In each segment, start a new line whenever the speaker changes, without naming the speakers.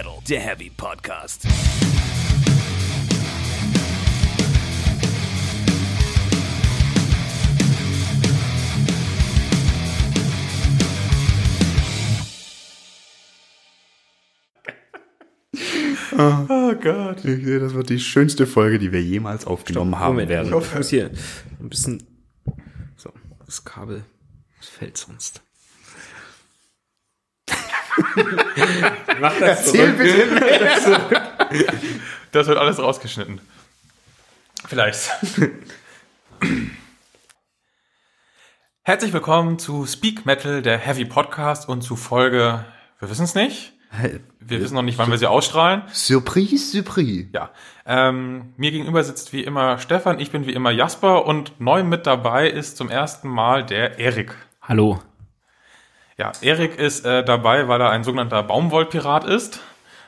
Metal, der Heavy Podcast.
Oh Gott. Ich sehe, das wird die schönste Folge, die wir jemals aufgenommen haben
Moment,
werden.
ich muss hier ein bisschen. So, das Kabel das fällt sonst. Mach das
Erzähl bitte mehr.
Das wird alles rausgeschnitten. Vielleicht. Herzlich willkommen zu Speak Metal, der Heavy Podcast und zu Folge, wir wissen es nicht. Wir wissen noch nicht, wann wir sie ausstrahlen.
Surprise, Surprise.
Ja. Ähm, mir gegenüber sitzt wie immer Stefan, ich bin wie immer Jasper und neu mit dabei ist zum ersten Mal der Erik.
Hallo.
Ja, Erik ist äh, dabei, weil er ein sogenannter Baumwollpirat ist.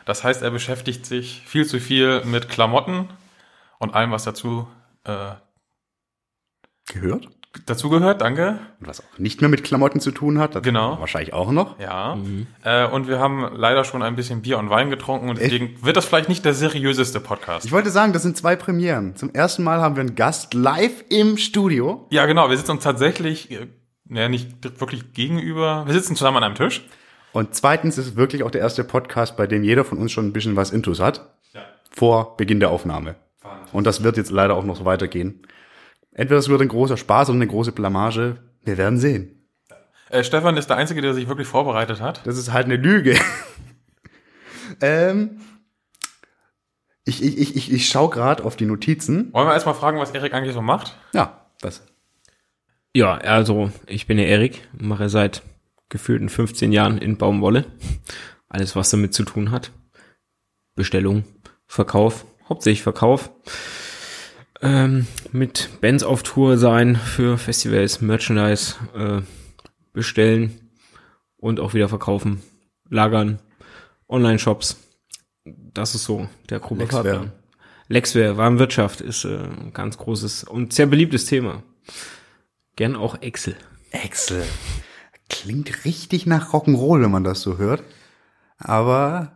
Das heißt, er beschäftigt sich viel zu viel mit Klamotten und allem, was dazu äh,
Gehört?
dazugehört. Danke.
Und was auch nicht mehr mit Klamotten zu tun hat. Das
Genau.
Wahrscheinlich auch noch.
Ja. Äh, und wir haben leider schon ein bisschen Bier und Wein getrunken und deswegen wird das vielleicht nicht der seriöseste Podcast.
Ich wollte sagen, das sind zwei Premieren. Zum ersten Mal haben wir einen Gast live im Studio.
Ja, genau. Wir sitzen uns tatsächlich, naja, nicht wirklich gegenüber. Wir sitzen zusammen an einem Tisch.
Und zweitens ist es wirklich auch der erste Podcast, bei dem jeder von uns schon ein bisschen was Intus hat.
Ja.
Vor Beginn der Aufnahme. Und das wird jetzt leider auch noch so weitergehen. Entweder es wird ein großer Spaß oder eine große Blamage. Wir werden sehen.
Äh, Stefan ist der Einzige, der sich wirklich vorbereitet hat.
Das ist halt eine Lüge. ähm, ich ich, ich, ich, ich schaue gerade auf die Notizen.
Wollen wir erstmal fragen, was Erik eigentlich so macht?
Ja, das.
Ja, also ich bin der Erik, mache seit gefühlten 15 Jahren in Baumwolle. Alles, was damit zu tun hat. Bestellung, Verkauf, hauptsächlich Verkauf. Ähm, mit Bands auf Tour sein für Festivals, Merchandise äh, bestellen und auch wieder verkaufen, lagern, Online-Shops. Das ist so der grobe
Lexware.
Lexware, Warenwirtschaft ist äh, ein ganz großes und sehr beliebtes Thema. Gern auch Excel.
Excel. Klingt richtig nach Rock'n'Roll, wenn man das so hört. Aber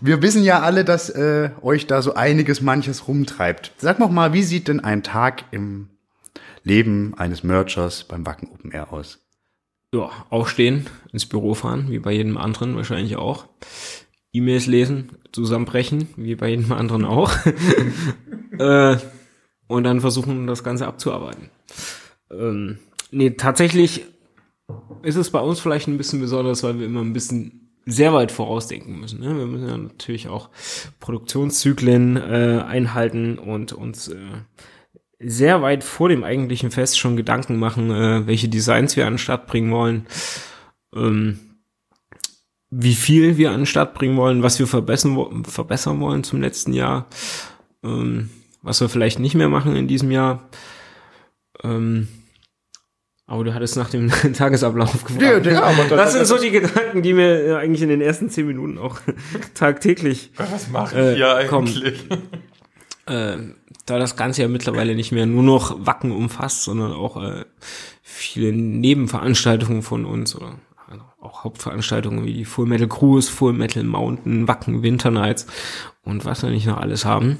wir wissen ja alle, dass äh, euch da so einiges manches rumtreibt. Sag noch mal, wie sieht denn ein Tag im Leben eines Merchers beim Wacken Open Air aus?
Ja, aufstehen, ins Büro fahren, wie bei jedem anderen wahrscheinlich auch. E-Mails lesen, zusammenbrechen, wie bei jedem anderen auch. äh, und dann versuchen, das Ganze abzuarbeiten. Ähm, nee, tatsächlich ist es bei uns vielleicht ein bisschen besonders, weil wir immer ein bisschen sehr weit vorausdenken müssen. Ne? Wir müssen ja natürlich auch Produktionszyklen äh, einhalten und uns äh, sehr weit vor dem eigentlichen Fest schon Gedanken machen, äh, welche Designs wir an den Start bringen wollen, ähm, wie viel wir an den Start bringen wollen, was wir verbessern, verbessern wollen zum letzten Jahr, ähm, was wir vielleicht nicht mehr machen in diesem Jahr. Ähm, aber du hattest nach dem Tagesablauf gefragt.
Ja, ja, das-
das sind so die Gedanken, die mir äh, eigentlich in den ersten zehn Minuten auch tagtäglich
Was mache
Äh,
ich hier
komm.
eigentlich?
äh, da das Ganze ja mittlerweile nicht mehr nur noch Wacken umfasst, sondern auch äh, viele Nebenveranstaltungen von uns oder auch Hauptveranstaltungen wie die Full Metal Cruise, Full Metal Mountain, Wacken Winter Nights und was wir nicht noch alles haben.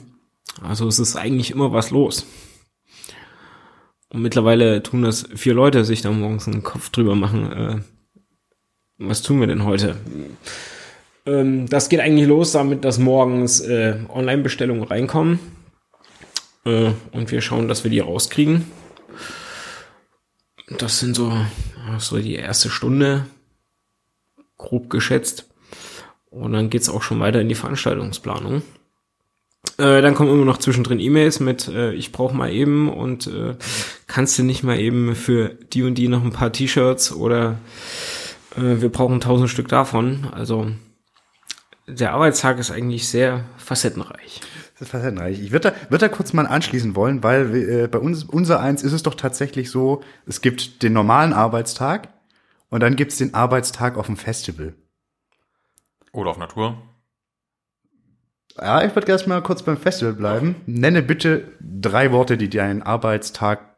Also es ist eigentlich immer was los. Und mittlerweile tun das vier Leute, sich da morgens einen Kopf drüber machen, äh, was tun wir denn heute? Ähm, das geht eigentlich los damit, dass morgens äh, Online-Bestellungen reinkommen. Äh, und wir schauen, dass wir die rauskriegen. Das sind so, so die erste Stunde, grob geschätzt. Und dann geht's auch schon weiter in die Veranstaltungsplanung. Äh, dann kommen immer noch zwischendrin E-Mails mit, äh, ich brauche mal eben und äh, kannst du nicht mal eben für die und die noch ein paar T-Shirts oder äh, wir brauchen tausend Stück davon. Also der Arbeitstag ist eigentlich sehr facettenreich.
Das ist facettenreich. Ich würde da, würd da kurz mal anschließen wollen, weil äh, bei uns, unser eins ist es doch tatsächlich so, es gibt den normalen Arbeitstag und dann gibt's den Arbeitstag auf dem Festival.
Oder auf Natur.
Ja, ich würde erst mal kurz beim Festival bleiben. Nenne bitte drei Worte, die deinen Arbeitstag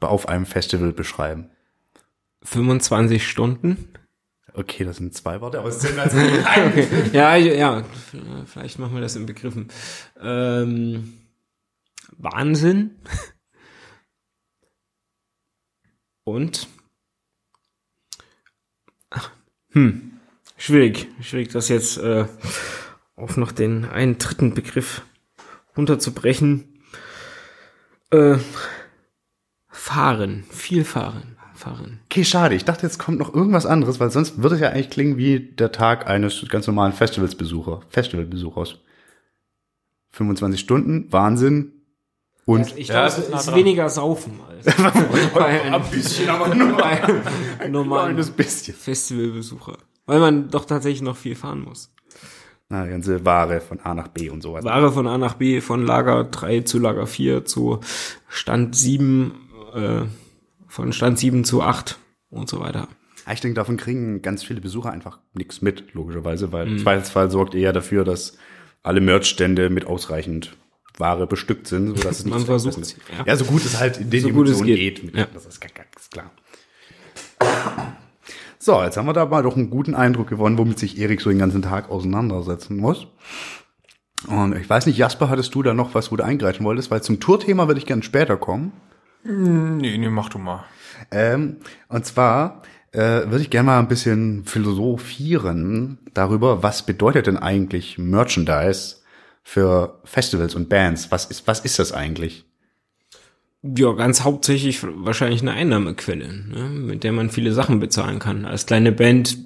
auf einem Festival beschreiben.
25 Stunden,
Okay, das sind zwei Worte, aber es sind also.
Okay. Ja, ja, vielleicht machen wir das in Begriffen. Ähm, Wahnsinn. Und hm, schwierig, schwierig, das jetzt äh, auf noch den einen dritten Begriff runterzubrechen. Äh, fahren, viel fahren, fahren.
Okay, schade. Ich dachte, jetzt kommt noch irgendwas anderes, weil sonst würde es ja eigentlich klingen wie der Tag eines ganz normalen Festivalsbesucher, Festivalbesuchers. 25 Stunden, Wahnsinn. Und
Ich
Ja,
glaube,
es
es
ist nah
ist weniger Saufen als bei einem,
bisschen, aber nur
bei einem normalen. Festivalbesucher. Weil man doch tatsächlich noch viel fahren muss.
Na, ganze Ware von A nach B und sowas.
Ware von A nach B, von Lager 3 zu Lager 4 zu Stand 7, äh, von Stand 7 zu 8 und so weiter.
Ich denke, davon kriegen ganz viele Besucher einfach nichts mit, logischerweise, weil im Zweifelsfall sorgt eher dafür, dass alle Merchstände mit ausreichend Ware bestückt sind, sodass es nicht
Man
zu
versucht ja.
ja. so gut es halt in den
So
Dimensionen
geht.
geht.
Ja.
Das ist ganz klar. So, jetzt haben wir da mal doch einen guten Eindruck gewonnen, womit sich Erik so den ganzen Tag auseinandersetzen muss. Und ich weiß nicht, Jasper, hattest du da noch was, wo du eingreifen wolltest? Weil zum Tourthema würde ich gerne später kommen.
Nee, nee, mach du mal.
Ähm, und zwar äh, würde ich gerne mal ein bisschen philosophieren darüber, was bedeutet denn eigentlich Merchandise für Festivals und Bands? Was ist, was ist das eigentlich?
Ja, ganz hauptsächlich wahrscheinlich eine Einnahmequelle, ne, mit der man viele Sachen bezahlen kann. Als kleine Band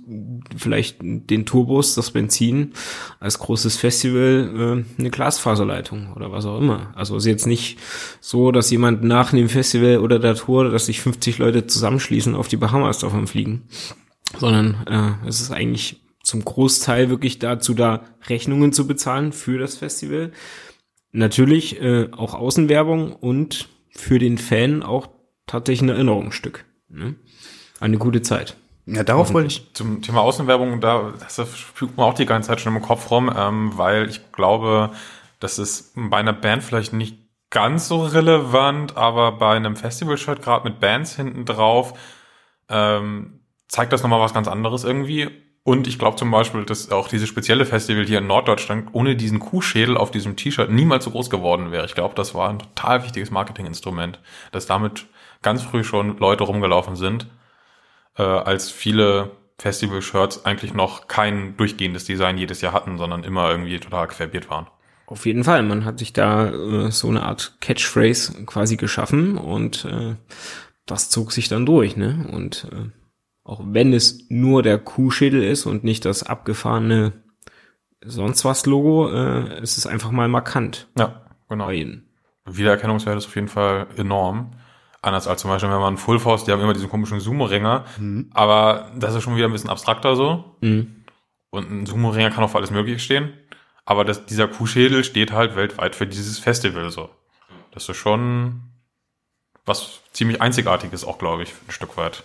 vielleicht den Tourbus, das Benzin, als großes Festival äh, eine Glasfaserleitung oder was auch immer. Also ist jetzt nicht so, dass jemand nach dem Festival oder der Tour, dass sich 50 Leute zusammenschließen auf die Bahamas davon fliegen, sondern äh, es ist eigentlich zum Großteil wirklich dazu da, Rechnungen zu bezahlen für das Festival. Natürlich äh, auch Außenwerbung und für den Fan auch tatsächlich ein Erinnerungsstück. Ne? Eine gute Zeit.
Ja, darauf wollte ich.
Zum Thema Außenwerbung, da das fügt man auch die ganze Zeit schon im Kopf rum, ähm, weil ich glaube, das ist bei einer Band vielleicht nicht ganz so relevant, aber bei einem Festival-Shirt, gerade mit Bands hinten drauf, ähm, zeigt das nochmal was ganz anderes irgendwie. Und ich glaube zum Beispiel, dass auch dieses spezielle Festival hier in Norddeutschland ohne diesen Kuhschädel auf diesem T-Shirt niemals so groß geworden wäre. Ich glaube, das war ein total wichtiges Marketinginstrument, dass damit ganz früh schon Leute rumgelaufen sind, äh, als viele Festival-Shirts eigentlich noch kein durchgehendes Design jedes Jahr hatten, sondern immer irgendwie total querbiert waren.
Auf jeden Fall. Man hat sich da äh, so eine Art Catchphrase quasi geschaffen und äh, das zog sich dann durch. Ne? Und äh, auch wenn es nur der Kuhschädel ist und nicht das abgefahrene sonst was Logo, äh, ist es einfach mal markant
Ja, genau.
bei ihnen.
Wiedererkennungswert ist auf jeden Fall enorm. Anders als zum Beispiel, wenn man Full Force, die haben immer diesen komischen Sumo-Ringer, aber das ist schon wieder ein bisschen abstrakter so.
Mhm.
Und ein Sumo-Ringer kann auch für alles Mögliche stehen. Aber das, dieser Kuhschädel steht halt weltweit für dieses Festival so. Das ist schon was ziemlich Einzigartiges auch, glaube ich, ein Stück weit.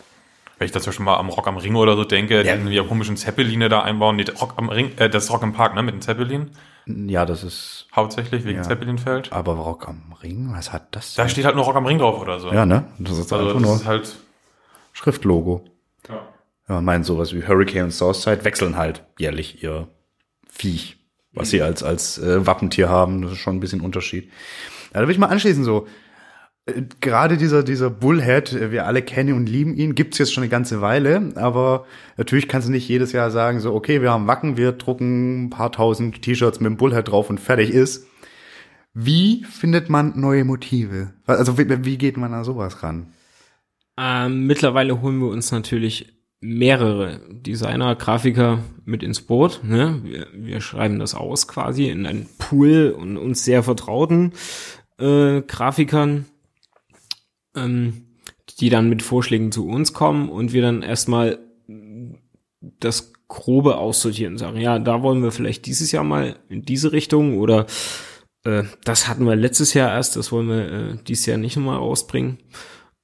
Wenn ich da zum Beispiel mal am Rock am Ring oder so denke,
Ja.
die ja komischen Zeppeline da einbauen. Nee, Rock am Ring, äh, das ist Rock im Park, ne, mit dem Zeppelin.
Ja, das ist
Hauptsächlich wegen
Ja.
Zeppelinfeld.
aber Rock am Ring, was hat das?
Da steht halt nur Rock am Ring drauf oder so.
ja, ne? Das ist
Also das ist halt,
Schriftlogo.
ja.
Ja, man meint sowas wie Hurricane und Southside wechseln halt jährlich ihr Viech, was sie als, als äh, Wappentier haben. Das ist schon ein bisschen Unterschied. Ja, da will ich mal anschließen so. Äh, Gerade dieser, dieser Bullhead, äh, wir alle kennen und lieben ihn, gibt's jetzt schon eine ganze Weile, aber natürlich kannst du nicht jedes Jahr sagen, so, okay, wir haben Wacken, wir drucken ein paar tausend T-Shirts mit dem Bullhead drauf und fertig ist. Wie findet man neue Motive? Also wie, wie geht man an sowas ran?
Ähm, mittlerweile holen wir uns natürlich mehrere Designer, Grafiker mit ins Boot. Ne? Wir, wir schreiben das aus quasi in einen Pool und uns sehr vertrauten äh, Grafikern, ähm, die dann mit Vorschlägen zu uns kommen und wir dann erstmal das Grobe aussortieren und sagen, ja, da wollen wir vielleicht dieses Jahr mal in diese Richtung oder äh, das hatten wir letztes Jahr erst, das wollen wir äh, dieses Jahr nicht nochmal rausbringen.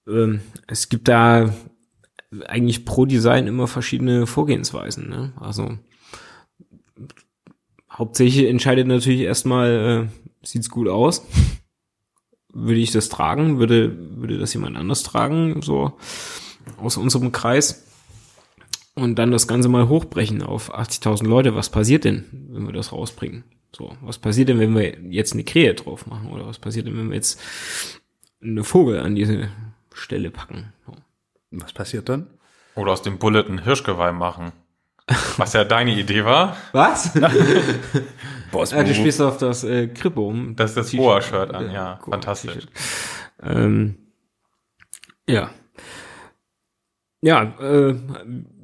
Ähm, es gibt da eigentlich pro Design immer verschiedene Vorgehensweisen. Ne? Also hauptsächlich entscheidet natürlich erstmal, äh, sieht's gut aus. Würde ich das tragen? Würde, würde das jemand anders tragen? So aus unserem Kreis. und dann das Ganze mal hochbrechen auf 80.000 Leute. Was passiert denn, wenn wir das rausbringen? So, was passiert denn, wenn wir jetzt eine Krähe drauf machen? Oder was passiert denn, wenn wir jetzt eine Vogel an diese Stelle packen? So.
Was passiert dann?
Oder aus dem Bullet ein Hirschgeweih machen. Was ja deine Idee war.
Was?
Boss
Ja, du spielst auf das äh, Krippe um.
Das ist das. Boa-Shirt an, ja.
Goa-
Fantastisch.
Ähm, ja. Ja, äh,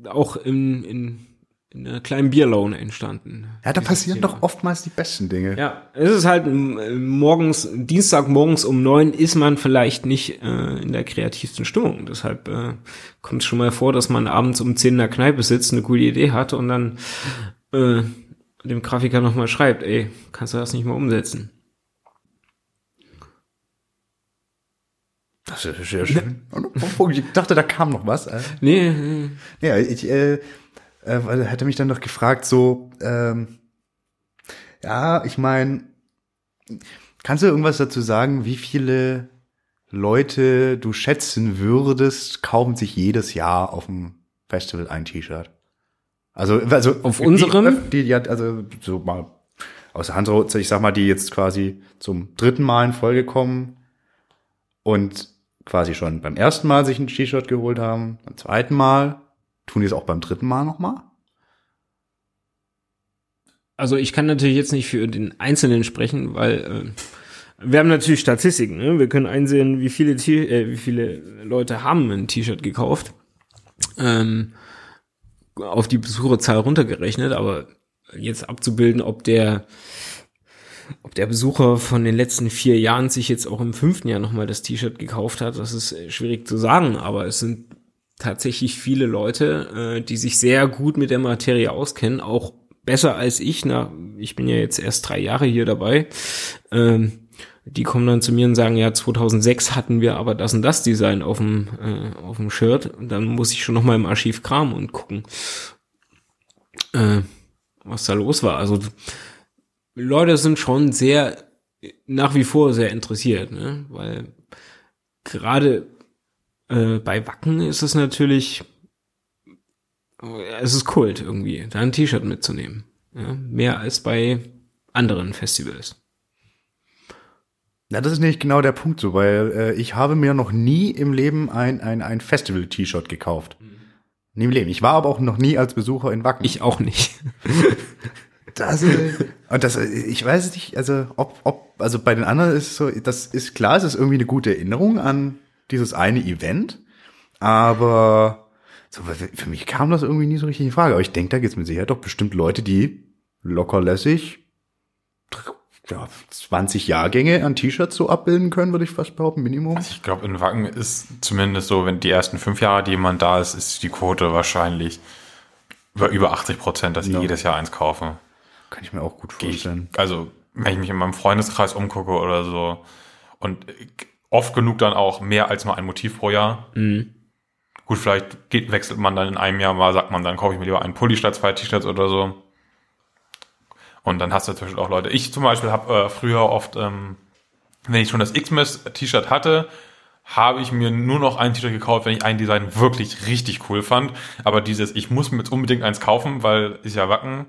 auch in, in, in einer kleinen Bierlaune entstanden.
Ja, da passieren
Thema.
doch oftmals die besten Dinge.
Ja, es ist halt m- morgens, Dienstag morgens um neun ist man vielleicht nicht äh, in der kreativsten Stimmung. Deshalb äh, kommt es schon mal vor, dass man abends um zehn in der Kneipe sitzt, eine gute Idee hat und dann äh, dem Grafiker nochmal schreibt, ey, kannst du das nicht mal umsetzen?
Das ist sehr schön. Und Ich dachte, da kam noch was. Äh,
Nee, äh,
Ja, ich äh, äh, weil er hatte mich dann noch gefragt, so, ähm, ja, ich meine, kannst du irgendwas dazu sagen, wie viele Leute du schätzen würdest, kaufen sich jedes Jahr auf dem Festival ein T-Shirt? Also, also
Auf
die-
unserem?
Die, ja, also so mal aus der Hand, ich sag mal, die jetzt quasi zum dritten Mal in Folge kommen und quasi schon beim ersten Mal sich ein T-Shirt geholt haben, beim zweiten Mal, tun die es auch beim dritten Mal nochmal?
also ich kann natürlich jetzt nicht für den Einzelnen sprechen, weil äh, wir haben natürlich Statistiken. Ne? Wir können einsehen, wie viele, T äh, wie viele Leute haben ein T-Shirt gekauft. Ähm, auf die Besucherzahl runtergerechnet, aber jetzt abzubilden, ob der ob der Besucher von den letzten vier Jahren sich jetzt auch im fünften Jahr nochmal das T-Shirt gekauft hat, das ist äh, schwierig zu sagen, aber es sind tatsächlich viele Leute, äh, die sich sehr gut mit der Materie auskennen, auch besser als ich. Na, ich bin ja jetzt erst drei Jahre hier dabei. Ähm, die kommen dann zu mir und sagen, ja, 2006 hatten wir aber das und das Design auf dem, äh, auf dem Shirt. Und dann muss ich schon noch mal im Archiv kramen und gucken, äh, was da los war. Also Leute sind schon sehr, nach wie vor sehr interessiert, ne? weil gerade äh, bei Wacken ist es natürlich, es ist Kult irgendwie, da ein T-Shirt mitzunehmen. Ja? Mehr als bei anderen Festivals.
Ja, das ist nämlich genau der Punkt so, weil äh, ich habe mir noch nie im Leben ein, ein, ein Festival-T-Shirt gekauft. Nie im Leben. Ich war aber auch noch nie als Besucher in Wacken.
Ich auch nicht.
Das, und das, ich weiß nicht, also ob, ob, also bei den anderen ist es so, das ist klar, es ist irgendwie eine gute Erinnerung an dieses eine Event, aber so, für mich kam das irgendwie nie so richtig in Frage. Aber ich denke, da gibt es mit Sicherheit doch bestimmt Leute, die lockerlässig ja, 20 Jahrgänge an T-Shirts so abbilden können, würde ich fast behaupten, Minimum.
Also ich glaube, in Wacken ist zumindest so, wenn die ersten fünf Jahre, die jemand da ist, ist die Quote wahrscheinlich über, über 80 Prozent, dass
Ja.
jedes Jahr eins kaufen.
Kann ich mir auch gut
Geh Ich,
vorstellen.
also, wenn ich mich in meinem Freundeskreis umgucke oder so und oft genug dann auch mehr als mal ein Motiv pro Jahr. Gut, vielleicht geht, wechselt man dann in einem Jahr mal, sagt man, dann kaufe ich mir lieber einen Pulli statt zwei T-Shirts oder so. Und dann hast du natürlich auch Leute. Ich zum Beispiel habe äh, früher oft, ähm, wenn ich schon das Xmas-T-Shirt hatte, habe ich mir nur noch ein T-Shirt gekauft, wenn ich ein Design wirklich richtig cool fand. Aber dieses, ich muss mir jetzt unbedingt eins kaufen, weil ist ja Wacken,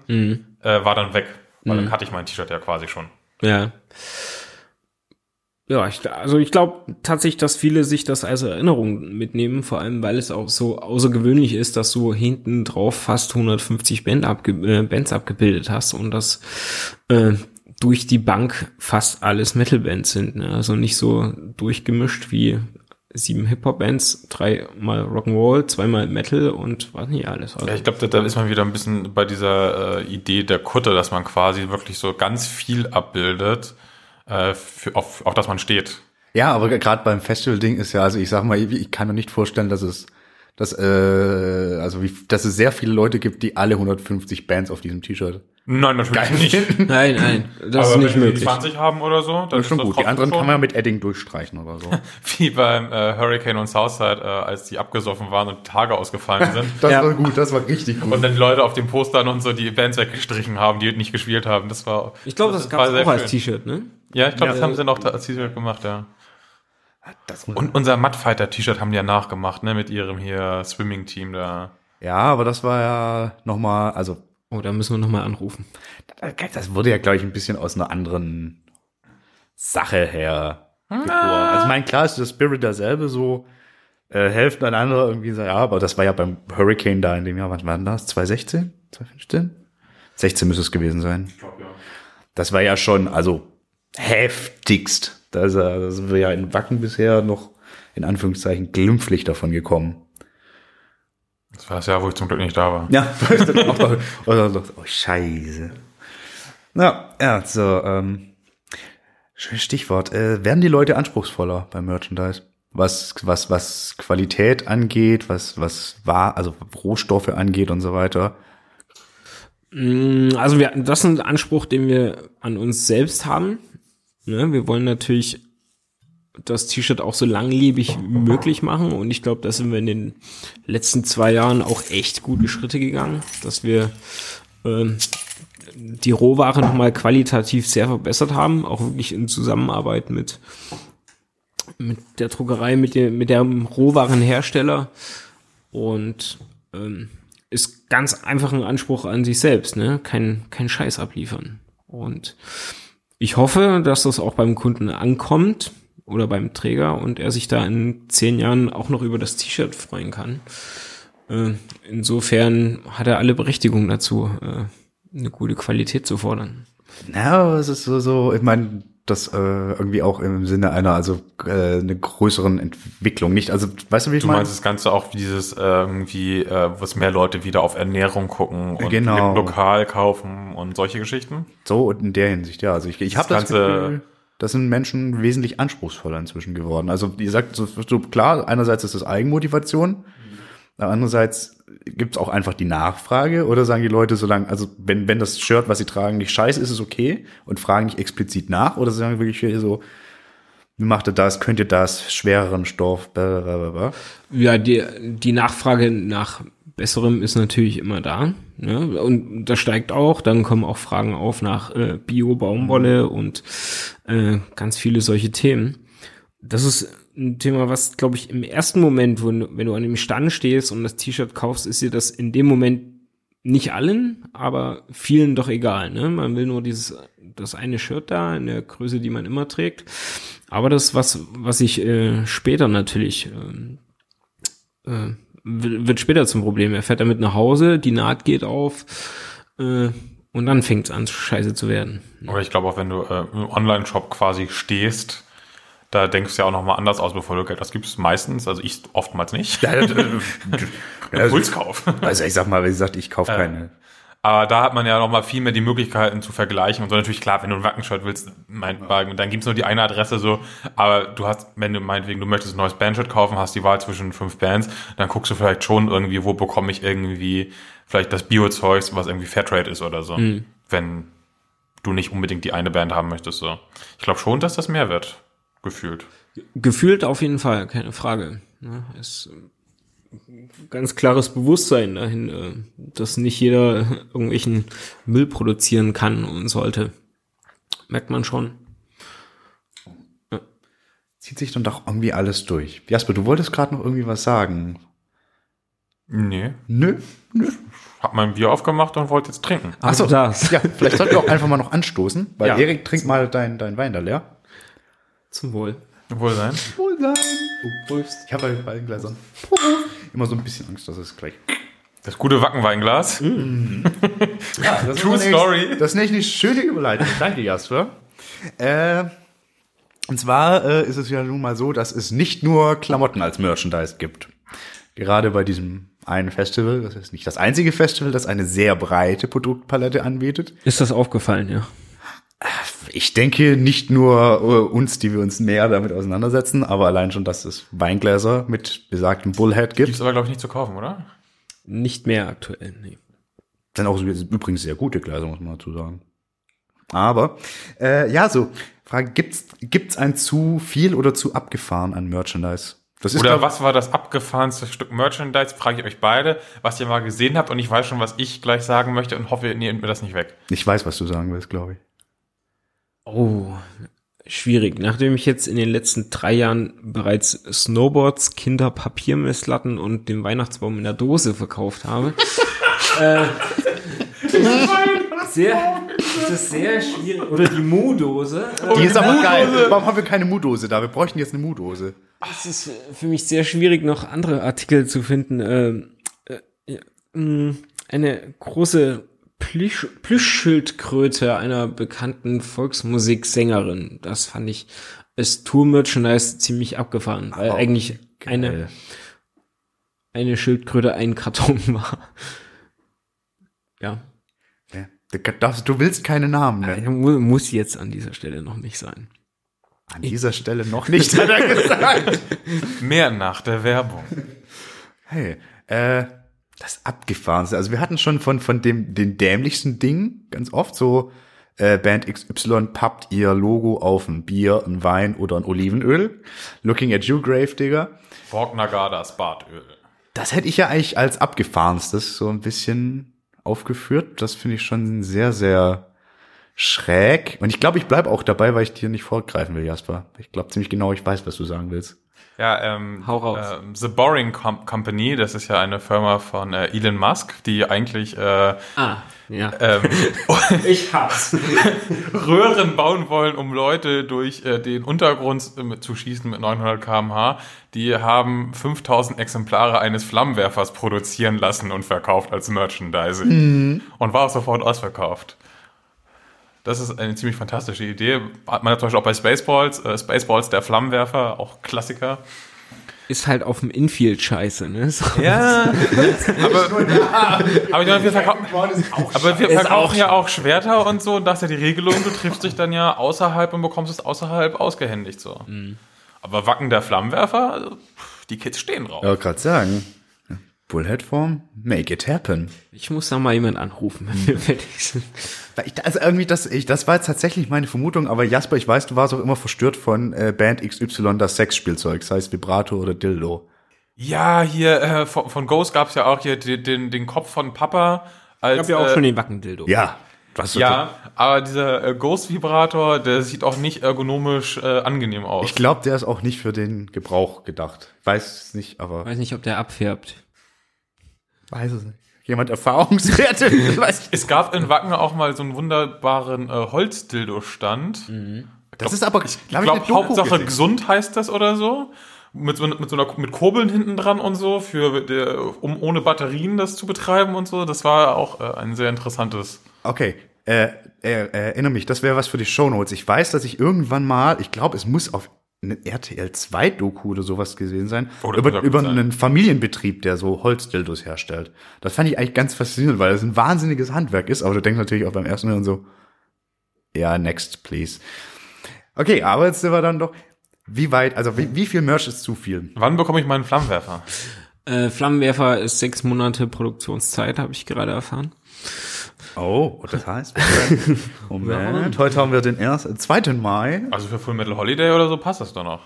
äh, war dann weg. Weil dann hatte ich mein T-Shirt ja quasi schon.
Ja. Ja, ich, also ich glaube tatsächlich, dass viele sich das als Erinnerung mitnehmen, vor allem weil es auch so außergewöhnlich ist, dass du hinten drauf fast 150 Band abge äh, Bands abgebildet hast und dass äh, durch die Bank fast alles Metal-Bands sind. Ne? Also nicht so durchgemischt wie sieben Hip-Hop-Bands, dreimal Rock'n'Roll, zweimal Metal und was nicht alles. Also,
Ja, ich glaube, da, da ist man wieder ein bisschen bei dieser äh, Idee der Kutte, dass man quasi wirklich so ganz viel abbildet, äh, für, auf, auf das man steht.
Ja, aber gerade beim Festival-Ding ist ja, also ich sag mal, ich, ich kann mir nicht vorstellen, dass es, dass, äh, also wie, dass es sehr viele Leute gibt, die alle 150 Bands auf diesem T-Shirt
Nein, natürlich nicht.
nein, nein, das ist
Aber
nicht
wenn
möglich.
die 20 haben oder so, dann
Das ist schon
das
gut. Die anderen
schon.
kann man ja mit Edding durchstreichen oder so.
Wie beim äh, Hurricane und Southside, äh, als die abgesoffen waren und die Tage ausgefallen sind.
Das
Ja.
war gut, das war richtig gut.
Und dann die Leute auf den Postern und so die Bands weggestrichen haben, die nicht gespielt haben. Das war.
Ich glaube, das,
war
gab es auch als
schön.
T-Shirt, ne?
Ja, ich glaube, das
Ja.
haben sie noch als T-Shirt gemacht, ja. Und unser Mudfighter-T-Shirt haben die ja nachgemacht, ne, mit ihrem hier Swimming-Team da.
Ja, aber das war ja nochmal, also
Oh, da müssen wir nochmal anrufen.
das wurde ja, glaube ich, ein bisschen aus einer anderen Sache her. geboren. Also ich meine, klar ist der Spirit derselbe, so äh, helfen einander irgendwie, so, ja, aber das war ja beim Hurricane da in dem Jahr, wann war denn das? 2016? 2015? 16 müsste es gewesen sein. Das war ja schon, also heftigst. Da ist, er- da sind wir ja in Wacken bisher noch in Anführungszeichen glimpflich davon gekommen.
Das war das Jahr, wo ich zum Glück nicht da war.
Ja, auch noch, oder noch, oh scheiße. Na, ja, so, ähm, schönes Stichwort. Äh, werden die Leute anspruchsvoller beim Merchandise? Was, was, was Qualität angeht, was, was war, also Rohstoffe angeht und so weiter.
Mm, Also wir, das ist ein Anspruch, den wir an uns selbst haben. Ne? Wir wollen natürlich das T-Shirt auch so langlebig möglich machen und ich glaube, da sind wir in den letzten zwei Jahren auch echt gute Schritte gegangen, dass wir ähm, die Rohware nochmal qualitativ sehr verbessert haben, auch wirklich in Zusammenarbeit mit mit der Druckerei, mit dem mit dem Rohwarenhersteller und ähm, ist ganz einfach ein Anspruch an sich selbst, ne? Kein, kein Scheiß abliefern. Und ich hoffe, dass das auch beim Kunden ankommt oder beim Träger und er sich da in zehn Jahren auch noch über das T-Shirt freuen kann. Äh, insofern hat er alle Berechtigung dazu, äh, eine gute Qualität zu fordern.
Na, aber es ist so, so ich meine, das äh, irgendwie auch im Sinne einer, also äh, eine größeren Entwicklung. Nicht, also, weißt du, wie ich
Du
meine?
meinst das Ganze auch wie dieses äh, irgendwie, äh, was mehr Leute wieder auf Ernährung gucken und
Genau.
lokal kaufen und solche Geschichten?
So und in der Hinsicht, ja. Also ich, ich habe das,
Das Ganze-
Gefühl, das sind Menschen wesentlich anspruchsvoller inzwischen geworden. Also ihr sagt, so, so klar, einerseits ist das Eigenmotivation, aber andererseits gibt's auch einfach die Nachfrage oder sagen die Leute so lang, also wenn, wenn das Shirt, was sie tragen, nicht scheiße ist, ist es okay und fragen nicht explizit nach oder sagen wirklich so, wie macht ihr das, könnt ihr das, schwereren Stoff, blablabla.
Ja, die, die Nachfrage nach Besserem ist natürlich immer da. Ne? Und das steigt auch. Dann kommen auch Fragen auf nach äh, Bio-Baumwolle und äh, ganz viele solche Themen. Das ist ein Thema, was, glaube ich, im ersten Moment, wo, wenn du an dem Stand stehst und das T-Shirt kaufst, ist dir das in dem Moment nicht allen, aber vielen doch egal. Ne? Man will nur dieses das eine Shirt da in der Größe, die man immer trägt. Aber das was, was ich äh, später natürlich ähm, äh, wird wird später zum Problem. Er fährt damit nach Hause, die Naht geht auf äh, und dann fängt es an, scheiße zu werden.
Aber ich glaube auch, wenn du äh, im Online-Shop quasi stehst, da denkst du ja auch nochmal anders aus, bevor du Geld ausgibst. Meistens, also ich oftmals nicht. Impulskauf.
Also ich sag mal, wie gesagt, ich kaufe keine.
Aber da hat man ja nochmal viel mehr die Möglichkeiten zu vergleichen und so natürlich klar, wenn du ein Wackenshirt willst, meinetwegen, dann gibt's nur die eine Adresse so, aber du hast, wenn du meinetwegen, du möchtest ein neues Bandshirt kaufen, hast die Wahl zwischen fünf Bands, dann guckst du vielleicht schon irgendwie, wo bekomme ich irgendwie vielleicht das Bio-Zeugs, was irgendwie Fairtrade ist oder so. Wenn du nicht unbedingt die eine Band haben möchtest, so. Ich glaube schon, dass das mehr wird, gefühlt.
Gefühlt auf jeden Fall, keine Frage. Ne? Ist ein ganz klares Bewusstsein dahin, äh, dass nicht jeder irgendwelchen Müll produzieren kann und sollte. Merkt man schon.
Zieht sich dann doch irgendwie alles durch. Jasper, du wolltest gerade noch irgendwie was sagen.
Nee.
Nö, nö.
Hab mein Bier aufgemacht und wollte jetzt trinken.
Ach so,
das.
ja, vielleicht sollten wir auch einfach mal noch anstoßen, weil
Ja.
Erik trinkt mal dein, dein Wein da leer.
Zum Wohl.
Wohl sein.
Wohl sein. Oh, Ich habe bei allen Gläsern immer so ein bisschen Angst, dass es gleich.
Das gute Wackenweinglas.
Ja, das
True
ist eine-
Story.
Das ist nicht eine schöne Überleitung. Danke, Jasper. Äh, und zwar äh, ist es ja nun mal so, dass es nicht nur Klamotten als Merchandise gibt. Gerade bei diesem einen Festival, das ist nicht das einzige Festival, das eine sehr breite Produktpalette anbietet.
Ist das aufgefallen, ja?
Ich denke nicht nur äh, uns, die wir uns näher damit auseinandersetzen, aber allein schon, dass es Weingläser mit besagtem Bullhead gibt.
Gibt's aber, glaube ich, nicht zu kaufen, oder?
Nicht mehr aktuell, nee.
Sind auch so- übrigens sehr gute Gläser, muss man dazu sagen. Aber, äh, ja, so, Frage, gibt's, gibt's ein zu viel oder zu abgefahren an Merchandise? Das ist
Oder was war das abgefahrenste Stück Merchandise? Frage ich euch beide, was ihr mal gesehen habt und ich weiß schon, was ich gleich sagen möchte und hoffe, ihr nehmt mir das nicht weg.
Ich weiß, was du sagen willst, glaube ich.
Oh, schwierig. Nachdem ich jetzt in den letzten drei Jahren bereits Snowboards, Kinder, Papiermesslatten und den Weihnachtsbaum in der Dose verkauft habe, äh, sehr, das ist sehr schwierig. Oder die Mu-Dose. Äh,
Die ist aber geil. Warum haben wir keine Mu-Dose da? Wir bräuchten jetzt eine Mu-Dose.
Es ist für mich sehr schwierig, noch andere Artikel zu finden. Ähm, äh, ja, mh, eine große Plüsch, Plüschschildkröte einer bekannten Volksmusiksängerin. Das fand ich als Tour-Merchandise ziemlich abgefahren, weil
Oh,
eigentlich eine, eine Schildkröte ein Karton war. Ja,
Ja. Du, willst keine Namen nennen.
mu- muss jetzt an dieser Stelle noch nicht sein.
An dieser Stelle noch nicht, hat er gesagt.
Mehr nach der Werbung.
Hey, äh, das Abgefahrenste. Also wir hatten schon von, von dem, den dämlichsten Ding ganz oft so, äh, Band XY pappt ihr Logo auf ein Bier, ein Wein oder ein Olivenöl. Looking at you, Gravedigger.
Borg Nagadas Bartöl.
Das hätte ich ja eigentlich als abgefahrenstes so ein bisschen aufgeführt. Das finde ich schon sehr, sehr schräg. Und ich glaube, ich bleib auch dabei, weil ich dir nicht vorgreifen will, Jasper. Ich glaube ziemlich genau, ich weiß, was du sagen willst.
Ja, ähm,
Hau raus.
ähm, The Boring Com Company, das ist ja eine Firma von äh, Elon Musk, die eigentlich äh,
Ah, ja.
ähm,
Ich hab's.
Röhren bauen wollen, um Leute durch äh, den Untergrund äh, zu schießen mit 900 km/h. Die haben 5000 Exemplare eines Flammenwerfers produzieren lassen und verkauft als Merchandising. Und war auch sofort ausverkauft. Das ist eine ziemlich fantastische Idee. Hat man ja zum Beispiel auch bei Spaceballs. Äh, Spaceballs, der Flammenwerfer, auch Klassiker.
Ist halt auf dem Infield scheiße, ne? So.
Ja, aber, aber, ich meine, wir, verkau aber wir verkaufen
auch
ja auch Schwerter und so, und das ist ja die Regelung, du triffst dich dann ja außerhalb und bekommst es außerhalb ausgehändigt so. Aber Wacken der Flammenwerfer, also, die Kids stehen drauf.
Ja, gerade sagen. Bullhead-Form, make it happen.
Ich muss da mal jemand anrufen, wenn wir fertig sind.
Also irgendwie das, ich, das war jetzt tatsächlich meine Vermutung, aber Jasper, ich weiß, du warst auch immer verstört von äh, Band XY, das Sexspielzeug, sei es Vibrato oder Dildo.
Ja, hier äh, von, von Ghost gab's ja auch hier den, den, den Kopf von Papa. Als,
Ich habe ja auch
äh,
schon den Wackendildo.
Ja, was
Ja, aber dieser äh, Ghost-Vibrator, der sieht auch nicht ergonomisch äh, angenehm aus.
Ich glaube, der ist auch nicht für den Gebrauch gedacht. Weiß es nicht, aber
Weiß nicht, ob der abfärbt.
Weiß es nicht. Jemand Erfahrungswerte?
Es gab in Wacken auch mal so einen wunderbaren äh, Holzdildo-Stand.
das ist aber,
Ich
glaube eine Doku
Hauptsache
gesehen.
gesund heißt das oder so. Mit so, mit so einer mit Kurbeln hinten dran und so, für der, um ohne Batterien das zu betreiben und so. Das war auch äh, ein sehr interessantes.
Okay, äh, äh, erinnere mich, das wäre was für die Shownotes. Ich weiß, dass ich irgendwann mal, ich glaube, es muss auf eine RTL 2 Doku oder sowas gesehen sein,
Oder
über, über
sein.
einen Familienbetrieb, der so Holzdildos herstellt. Das fand ich eigentlich ganz faszinierend, weil es ein wahnsinniges Handwerk ist, aber du denkst natürlich auch beim ersten Hören so, ja, next, please. Okay, aber jetzt sind wir dann doch, wie weit, also wie, wie viel Merch ist zu viel?
Wann bekomme ich meinen Flammenwerfer?
Äh, Flammenwerfer ist sechs Monate Produktionszeit, habe ich gerade erfahren.
Oh, das heißt, Moment, heute haben wir den ersten, 2. Mai.
Also für Full Metal Holiday oder so passt das doch noch.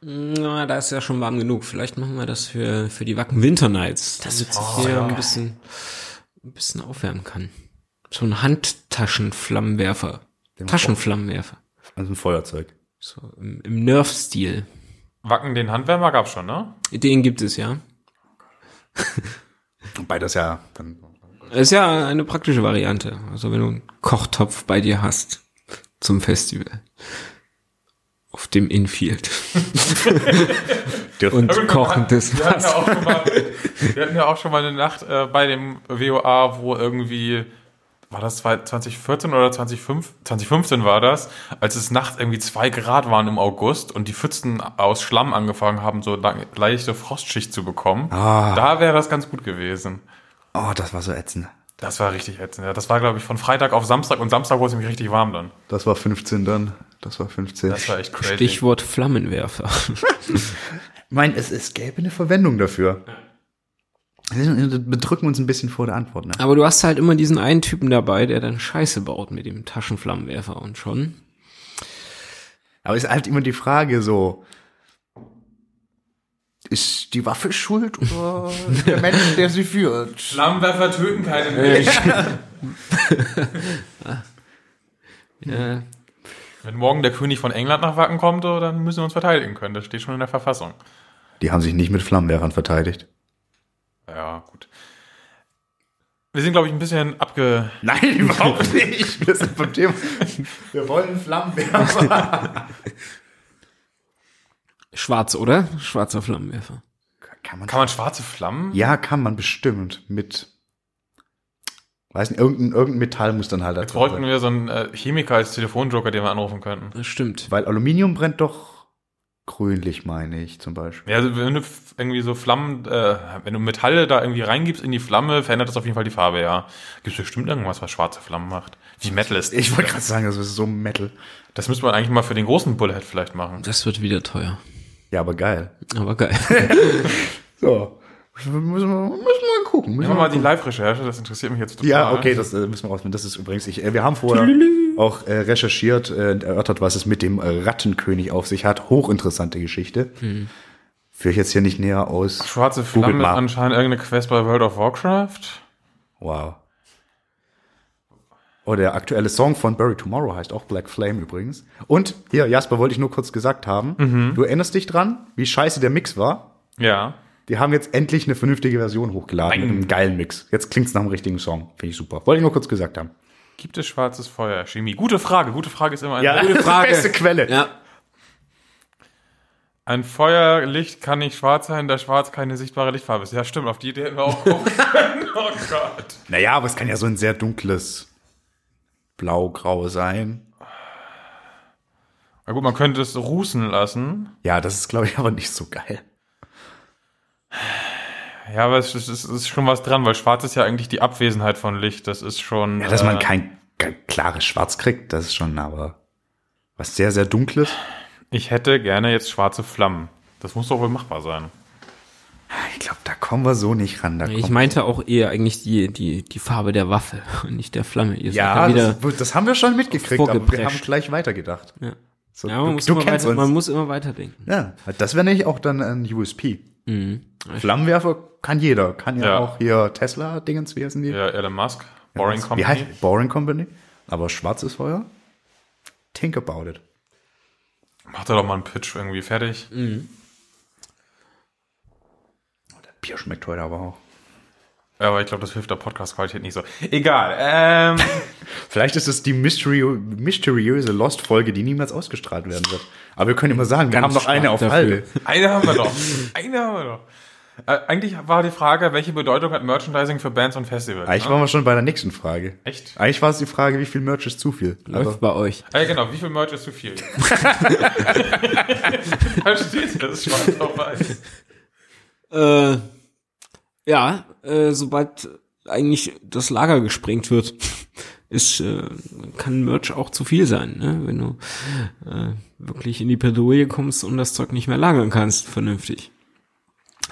Na, da ist ja schon warm genug. Vielleicht machen wir das für, für die Wacken Winter Nights, damit sich hier ein bisschen, ein bisschen aufwärmen kann. So ein Handtaschenflammenwerfer. Taschenflammenwerfer.
Also ein Feuerzeug.
So im, im Nerf-Stil.
Wacken den Handwärmer gab's schon, ne?
Den gibt es ja.
Wobei das ja dann
Ist ja eine praktische Variante. Also wenn du einen Kochtopf bei dir hast zum Festival. Auf dem Infield. Und
Ja,
kochendes
wir hatten ja
Wasser.
auch schon mal, wir hatten ja auch schon mal eine Nacht äh, bei dem WOA, wo irgendwie, war das 2014 oder 2005, 2015 war das, als es nachts irgendwie zwei Grad waren im August und die Pfützen aus Schlamm angefangen haben, so leichte Frostschicht zu bekommen.
Ah.
Da wäre das ganz gut gewesen.
Oh, das war so ätzend.
Das war richtig ätzend. Ja, das war, glaube ich, von Freitag auf Samstag und Samstag wurde es nämlich richtig warm dann.
Das war 15 dann. Das war 15.
Das war echt crazy.
Stichwort Flammenwerfer.
ich meine, es, es gäbe eine Verwendung dafür. Wir bedrücken uns ein bisschen vor der Antwort, ne?
Aber du hast halt immer diesen einen Typen dabei, der dann Scheiße baut mit dem Taschenflammenwerfer und schon.
Aber es ist halt immer die Frage so, ist die Waffe schuld oder der Mensch, der sie führt?
Flammenwerfer töten keine Menschen.
Ja,
Wenn morgen der König von England nach Wacken kommt, oh, dann müssen wir uns verteidigen können. Das steht schon in der Verfassung.
Die haben sich nicht mit Flammenwerfern verteidigt.
Ja, gut. Wir sind, glaube ich, ein bisschen abge...
Nein, überhaupt nicht. Wir sind vom Thema. Wir wollen Flammenwerfer.
Schwarz, oder? Schwarzer Flammenwerfer.
Kann man,
Kann man schwarze Flammen?
ja, kann man bestimmt mit. Weiß nicht, irgendein, irgendein Metall muss dann halt da
Jetzt bräuchten wir so einen äh, Chemiker als Telefonjoker, den wir anrufen könnten.
Das stimmt.
Weil Aluminium brennt doch grünlich, meine ich zum Beispiel.
Ja, also wenn du irgendwie so Flammen, äh, wenn du Metalle da irgendwie reingibst in die Flamme, verändert das auf jeden Fall die Farbe, ja. Gibt bestimmt irgendwas, was schwarze Flammen macht. Wie Metal ist.
Ich wollte gerade sagen, das ist so Metal.
Das müsste man eigentlich mal für den großen Bullhead vielleicht machen.
Das wird wieder teuer.
Ja, aber geil.
Aber geil.
So. Müssen wir, müssen wir mal gucken. Müssen
Machen wir mal die
gucken.
Live-Recherche, das interessiert mich jetzt total.
Ja, okay, das äh, müssen wir rausfinden. Das ist übrigens, ich, äh, wir haben vorher auch äh, recherchiert äh, und erörtert, was es mit dem Rattenkönig auf sich hat. Hochinteressante Geschichte. Führe ich jetzt hier nicht näher aus.
Schwarze Flamme ist
mal.
anscheinend irgendeine Quest bei World of Warcraft.
Wow. Oh, der aktuelle Song von Bury Tomorrow heißt auch Black Flame übrigens. Und hier, Jasper, wollte ich nur kurz gesagt haben. Du erinnerst dich dran, wie scheiße der Mix war?
Ja.
Die haben jetzt endlich eine vernünftige Version hochgeladen
Nein.
mit einem geilen Mix. Jetzt klingt's nach einem richtigen Song. Finde ich super. Wollte ich nur kurz gesagt haben.
Gibt es schwarzes Feuer? Chemie. Gute Frage. Gute Frage ist immer eine
Gute Frage.
Beste Quelle.
Ja.
Ein Feuerlicht kann nicht schwarz sein, da schwarz keine sichtbare Lichtfarbe ist. Ja, stimmt, auf die Idee hätten wir auch kommen können. Oh Gott.
Naja, aber es kann ja so ein sehr dunkles Blau-Grau sein.
Na gut, man könnte es rußen lassen.
Ja, das ist, glaube ich, aber nicht so geil.
Ja, aber es ist, es ist schon was dran, weil schwarz ist ja eigentlich die Abwesenheit von Licht. Das ist schon.
Ja, dass
äh,
man kein, kein klares Schwarz kriegt, das ist schon aber was sehr, sehr Dunkles.
Ich hätte gerne jetzt schwarze Flammen. Das muss doch wohl machbar sein.
Ich glaube, da kommen wir so nicht ran. Da
Ich meinte auch eher eigentlich die, die, die Farbe der Waffe und nicht der Flamme. Ihr
ja, das, das haben wir schon mitgekriegt, aber wir haben gleich weitergedacht.
Ja.
So,
Ja, man,
du
muss
du
immer
kennst
weiter,
uns.
man muss immer weiterdenken.
ja, das wäre nämlich auch dann ein USP.
Mhm.
Flammenwerfer kann jeder. Kann ja,
Ja.
auch hier Tesla-Dingens, wie heißen die?
Ja, Elon Musk, Boring
Wie
Company.
heißt Boring Company? Aber schwarzes Feuer? Think about it.
Macht er doch mal einen Pitch irgendwie fertig.
Bier schmeckt heute aber auch.
Ja, aber ich glaube, das hilft der Podcast-Qualität nicht so. Egal. Ähm,
Vielleicht ist es die mysterio mysteriöse Lost-Folge, die niemals ausgestrahlt werden wird. Aber wir können immer sagen, wir
Ganz
haben noch eine auf halbe.
eine haben wir doch. Eine haben wir doch. Äh, eigentlich war die Frage, welche Bedeutung hat Merchandising für Bands und Festivals?
Eigentlich
ne?
waren wir schon bei der nächsten Frage.
Echt?
Eigentlich war es die Frage, wie viel Merch ist zu viel.
Läuft
Aber
bei euch.
Ah, ja, genau. Wie viel Merch ist zu viel? da steht das schwarz auf weiß.
Äh, ja, äh, sobald eigentlich das Lager gesprengt wird, ist, äh, kann Merch auch zu viel sein, ne? wenn du äh, wirklich in die Pedouille kommst und das Zeug nicht mehr lagern kannst, vernünftig.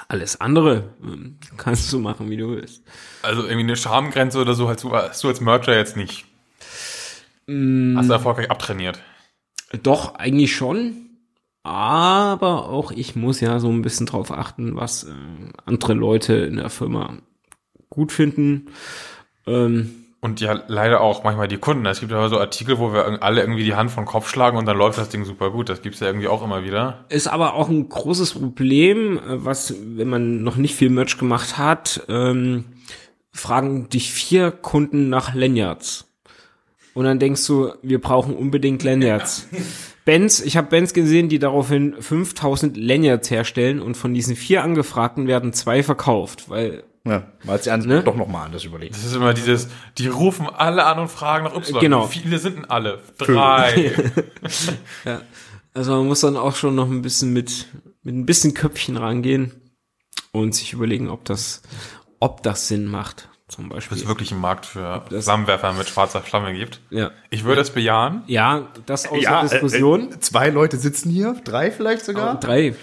Alles andere ähm, kannst du machen, wie du willst.
Also irgendwie eine Schamgrenze oder so hast du, hast du als Mercher jetzt nicht. Hast du erfolgreich abtrainiert.
Doch, eigentlich schon. Aber auch ich muss ja so ein bisschen drauf achten, was äh, andere Leute in der Firma gut finden. Ähm,
Und ja, leider auch manchmal die Kunden. Es gibt ja so Artikel, wo wir alle irgendwie die Hand von Kopf schlagen und dann läuft das Ding super gut. Das gibt's ja irgendwie auch immer wieder.
ist aber auch ein großes Problem, äh, was, wenn man noch nicht viel Merch gemacht hat, ähm, fragen dich vier Kunden nach Lanyards. Und dann denkst du, wir brauchen unbedingt Lanyards. Bands, ich habe Bands gesehen, die daraufhin 5000 Lanyards herstellen und von diesen vier Angefragten werden zwei verkauft, weil
ja, weil sie
Ne?
doch noch mal anders überlegt.
Das ist immer dieses, die rufen alle an und fragen nach Y.
Genau.
Wie viele sind denn alle? Drei.
Ja. Also man muss dann auch schon noch ein bisschen mit, mit ein bisschen Köpfchen rangehen und sich überlegen, ob das, ob das Sinn macht. Zum
Ob
Beispiel.
es wirklich einen Markt für
Das-
Flammenwerfer mit schwarzer Flamme gibt.
Ja.
Ich würde es bejahen.
Ja, das außer
Ja,
Diskussion.
Äh, äh, zwei Leute sitzen hier, drei vielleicht sogar.
Drei.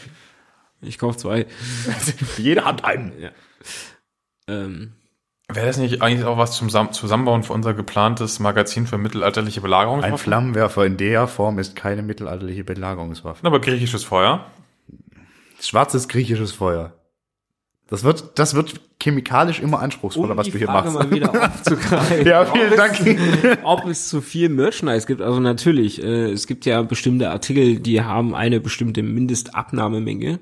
Ich kauf zwei.
Jeder hat einen.
Ähm,
Wäre das nicht eigentlich auch was zum Sam Zusammenbauen für unser geplantes Magazin für mittelalterliche
Ein
Belagerungswaffen?
Flammenwerfer in der Form ist keine mittelalterliche Belagerungswaffe.
Aber griechisches Feuer.
Schwarzes griechisches Feuer. Das wird, das wird chemikalisch immer anspruchsvoller,
Um
was du hier
Frage
machst.
mal wieder aufzugreifen.
Ja, vielen Dank.
ob es zu viel Merchandise gibt. Also natürlich, äh, es gibt ja bestimmte Artikel, die haben eine bestimmte Mindestabnahmemenge,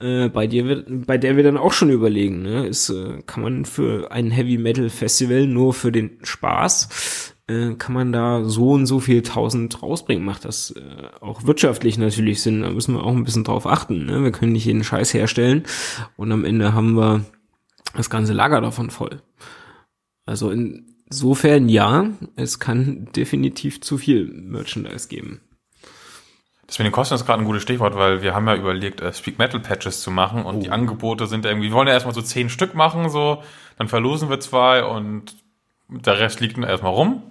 äh, bei, dir wird, bei der wir dann auch schon überlegen, ne? ist, äh, kann man für ein Heavy Metal Festival nur für den Spaß, äh, kann man da so und so viel tausend rausbringen, macht das äh, auch wirtschaftlich natürlich Sinn. Da müssen wir auch ein bisschen drauf achten. Ne? Wir können nicht jeden Scheiß herstellen und am Ende haben wir das ganze Lager davon voll. Also insofern ja, es kann definitiv zu viel Merchandise geben.
Das mit den Kosten ist gerade ein gutes Stichwort, weil wir haben ja überlegt, äh, Speak Metal Patches zu machen und die Angebote sind irgendwie, wir wollen ja erstmal so zehn Stück machen, so, dann verlosen wir zwei und der Rest liegt dann erstmal rum.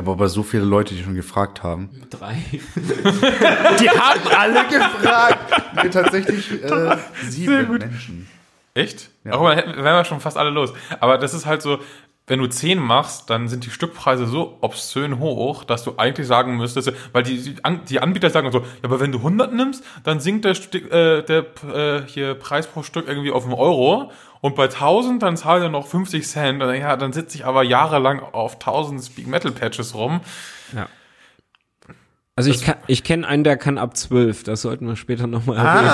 Ich habe aber so viele Leute, die schon gefragt haben.
Drei.
Die haben alle gefragt. Nee, tatsächlich äh, sieben Menschen.
Echt? Ja. Auch wären wir schon fast alle los. Aber das ist halt so, wenn du 10 machst, dann sind die Stückpreise so obszön hoch, dass du eigentlich sagen müsstest, weil die, die, An die Anbieter sagen so, ja, aber wenn du 100 nimmst, dann sinkt der, Stück, äh, der äh, hier Preis pro Stück irgendwie auf einen Euro und bei 1000 dann zahlt er noch 50 Cent. Und ja, dann sitze ich aber jahrelang auf 1000 Speak Metal Patches rum.
Ja. Also ich, kann, ich kenne einen, der kann ab zwölf. Das sollten wir später nochmal erwähnen.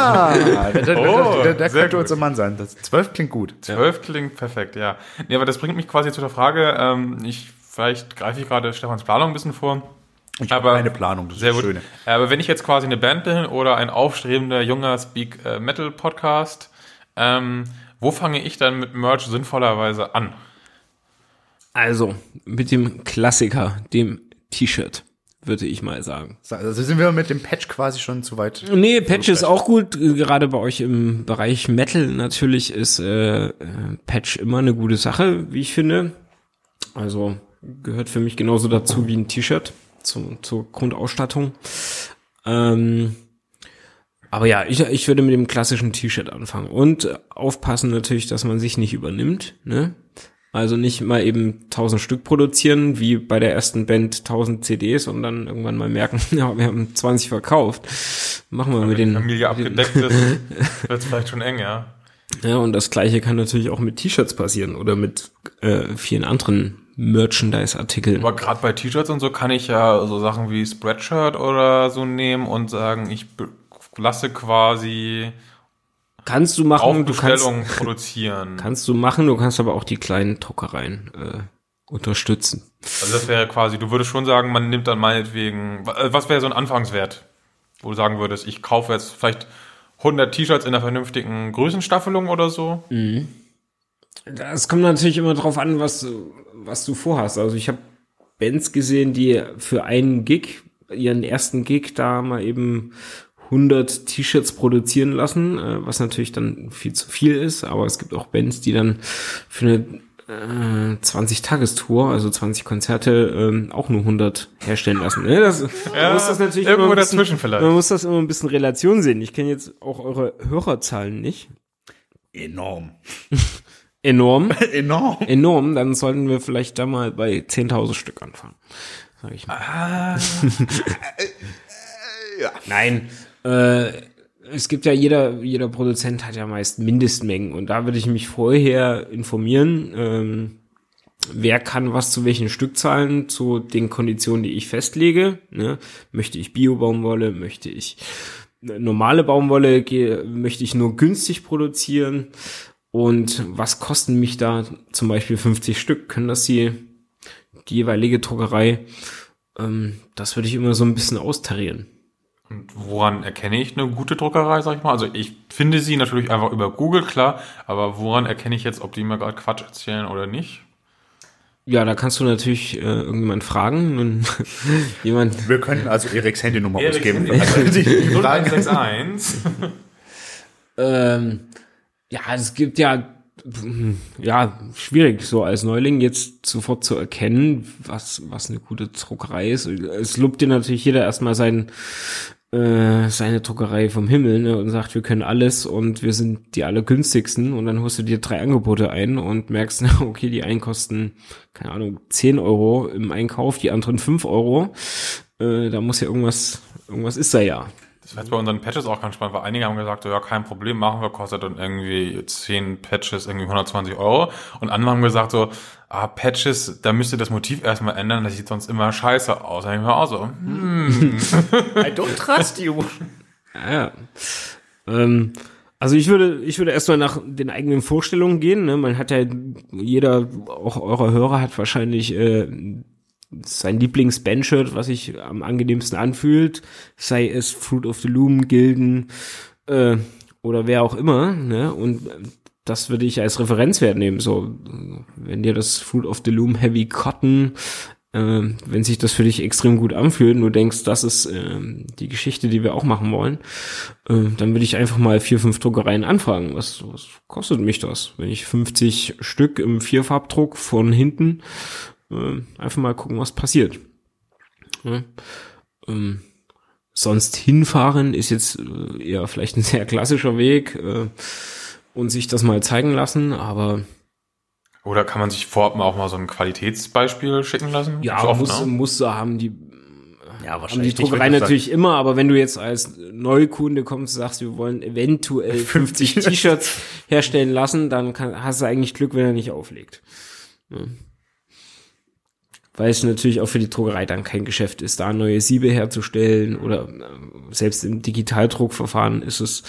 Ah, der, der,
Oh,
der, der könnte
gut.
unser Mann sein. Das zwölf klingt gut.
12 klingt perfekt, ja. Nee, aber das bringt mich quasi zu der Frage, ähm, ich, vielleicht greife ich gerade Stefans Planung ein bisschen vor.
Ich habe
Aber-
keine Planung, das
Sehr
ist
gut.
das Schöne.
Aber wenn ich jetzt quasi eine Band bin oder ein aufstrebender junger Speak äh, Metal Podcast, ähm, wo fange ich dann mit Merch sinnvollerweise an?
Also, mit dem Klassiker, dem T-Shirt, würde ich mal sagen.
Also sind wir mit dem Patch quasi schon zu weit.
Nee, Patch ist auch gut. Gerade bei euch im Bereich Metal natürlich ist äh, äh, Patch immer eine gute Sache, wie ich finde. Also gehört für mich genauso dazu wie ein T-Shirt zu, zur Grundausstattung. Ähm, aber ja, ich, ich würde mit dem klassischen T-Shirt anfangen und aufpassen natürlich, dass man sich nicht übernimmt. Ne? Also nicht mal eben 1000 Stück produzieren, wie bei der ersten Band 1000 CDs und dann irgendwann mal merken, ja, wir haben 20 verkauft. Machen wir mit den,
Familie abgedeckt ist, wird es vielleicht schon eng, ja.
ja, und das gleiche kann natürlich auch mit T-Shirts passieren oder mit äh, vielen anderen Merchandise-Artikeln.
Aber gerade bei T-Shirts und so kann ich ja so Sachen wie Spreadshirt oder so nehmen und sagen, ich lasse quasi
Kannst du machen, du kannst,
produzieren.
kannst du machen, du kannst aber auch die kleinen Druckereien äh, unterstützen.
Also das wäre quasi, du würdest schon sagen, man nimmt dann meinetwegen, äh, was wäre so ein Anfangswert, wo du sagen würdest, ich kaufe jetzt vielleicht 100 T-Shirts in einer vernünftigen Größenstaffelung oder so?
Das kommt natürlich immer drauf an, was, du- was du vorhast. Also ich habe Bands gesehen, die für einen Gig, ihren ersten Gig, da mal eben 100 T-Shirts produzieren lassen, äh, was natürlich dann viel zu viel ist. Aber es gibt auch Bands, die dann für eine äh, 20-Tagestour, also 20 Konzerte, ähm, auch nur 100 herstellen lassen. Ne? Das, man muss das natürlich
irgendwo
bisschen,
dazwischen vielleicht.
Man muss das immer ein bisschen Relation sehen. Ich kenne jetzt auch eure Hörerzahlen nicht.
Enorm.
Enorm.
Enorm.
enorm, dann sollten wir vielleicht da mal bei 10.000 Stück anfangen. Sag ich mal. Nein, äh, es gibt ja jeder, jeder Produzent hat ja meist Mindestmengen und da würde ich mich vorher informieren, ähm, wer kann was zu welchen Stückzahlen, zu den Konditionen, die ich festlege. Ne? Möchte ich Bio-Baumwolle, möchte ich normale Baumwolle, möchte ich nur günstig produzieren und was kosten mich da zum Beispiel 50 Stück? Können das die, die jeweilige Druckerei? Ähm, das würde ich immer so ein bisschen austarieren.
Und woran erkenne ich eine gute Druckerei, sag ich mal? Also ich finde sie natürlich einfach über Google, klar, aber woran erkenne ich jetzt, ob die mir gerade Quatsch erzählen oder nicht?
Ja, da kannst du natürlich äh, irgendjemand fragen und jemand.
Wir können also Eriks Handynummer ausgeben.
Handy-
Also die die Frage,
0161.
Ähm, ja, es gibt ja ja schwierig so als Neuling jetzt sofort zu erkennen, was was eine gute Druckerei ist. Es lobt dir natürlich jeder erstmal sein äh, seine Druckerei vom Himmel ne, und sagt, wir können alles und wir sind die allergünstigsten und dann holst du dir drei Angebote ein und merkst, na, okay, die einen kosten, keine Ahnung, 10 Euro im Einkauf, die anderen 5 Euro. Äh, da muss ja irgendwas, irgendwas ist da ja.
Das war jetzt bei unseren Patches auch ganz spannend, weil einige haben gesagt, so, ja, kein Problem, machen wir, kostet dann irgendwie 10 Patches irgendwie 120 Euro. Und andere haben gesagt so, ah, Patches, da müsst ihr das Motiv erstmal ändern, das sieht sonst immer scheiße aus. Da ich mir auch so, hm.
I don't trust you.
Ja, ja. Ähm, also ich würde, ich würde erstmal nach den eigenen Vorstellungen gehen. Ne? Man hat ja, jeder, auch eurer Hörer hat wahrscheinlich äh, sein Lieblings-Bandshirt, was sich am angenehmsten anfühlt, sei es Fruit of the Loom, Gilden äh, oder wer auch immer. Ne? Und das würde ich als Referenzwert nehmen. So, wenn dir das Fruit of the Loom Heavy Cotton äh, wenn sich das für dich extrem gut anfühlt und du denkst, das ist äh, die Geschichte, die wir auch machen wollen, äh, dann würde ich einfach mal vier, fünf Druckereien anfragen. Was, was kostet mich das? Wenn ich 50 Stück im Vierfarbdruck von hinten, äh, einfach mal gucken, was passiert. Ja. Ähm, sonst hinfahren ist jetzt äh, eher vielleicht ein sehr klassischer Weg äh, und sich das mal zeigen lassen, aber
Oder kann man sich vorab mal auch mal so ein Qualitätsbeispiel schicken lassen?
Ja,
So oft,
muss,
ne?
Muster haben die,
Ja,
haben die
wahrscheinlich.
Druckerei natürlich immer, aber wenn du jetzt als Neukunde kommst und sagst, wir wollen eventuell 50 T-Shirts herstellen lassen, dann kann, hast du eigentlich Glück, wenn er nicht auflegt. Ja. Weil es natürlich auch für die Druckerei dann kein Geschäft ist, da neue Siebe herzustellen oder äh, selbst im Digitaldruckverfahren ist es,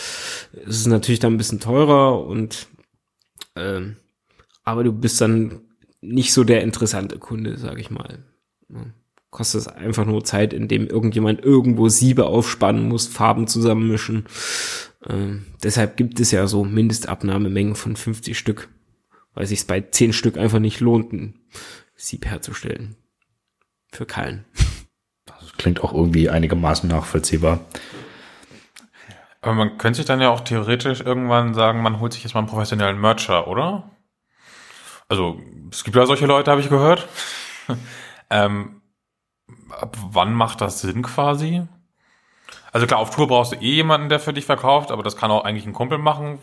ist es natürlich dann ein bisschen teurer und ähm, aber du bist dann nicht so der interessante Kunde, sag ich mal. Kostet es einfach nur Zeit, indem irgendjemand irgendwo Siebe aufspannen muss, Farben zusammenmischen. Ähm, deshalb gibt es ja so Mindestabnahmemengen von 50 Stück, weil sich bei 10 Stück einfach nicht lohnt, Sieb herzustellen. Für keinen.
Das klingt auch irgendwie einigermaßen nachvollziehbar.
Aber man könnte sich dann ja auch theoretisch irgendwann sagen, man holt sich jetzt mal einen professionellen Mercher, oder? Also, es gibt ja solche Leute, habe ich gehört. ähm, ab wann macht das Sinn quasi? Also klar, auf Tour brauchst du eh jemanden, der für dich verkauft, aber das kann auch eigentlich ein Kumpel machen.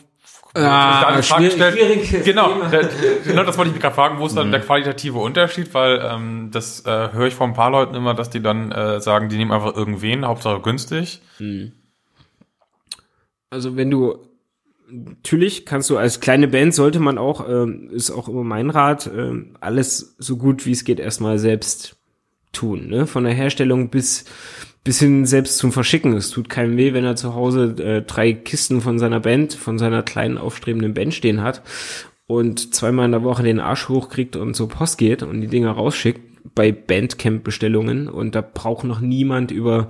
Ah, schwierig-
Genau,
Thema.
da, genau, das wollte ich mich gerade fragen, wo ist
Mhm.
dann der qualitative Unterschied, weil ähm, das äh, höre ich von ein paar Leuten immer, dass die dann äh, sagen, die nehmen einfach irgendwen, Hauptsache günstig.
Also wenn du natürlich kannst du als kleine Band sollte man auch ähm, ist auch immer mein Rat ähm, alles so gut wie es geht erstmal selbst tun ne von der Herstellung bis bis hin selbst zum Verschicken es tut keinem weh wenn er zu Hause äh, drei Kisten von seiner Band von seiner kleinen aufstrebenden Band stehen hat und zweimal in der Woche den Arsch hochkriegt und zur Post geht und die Dinger rausschickt bei Bandcamp-Bestellungen und da braucht noch niemand über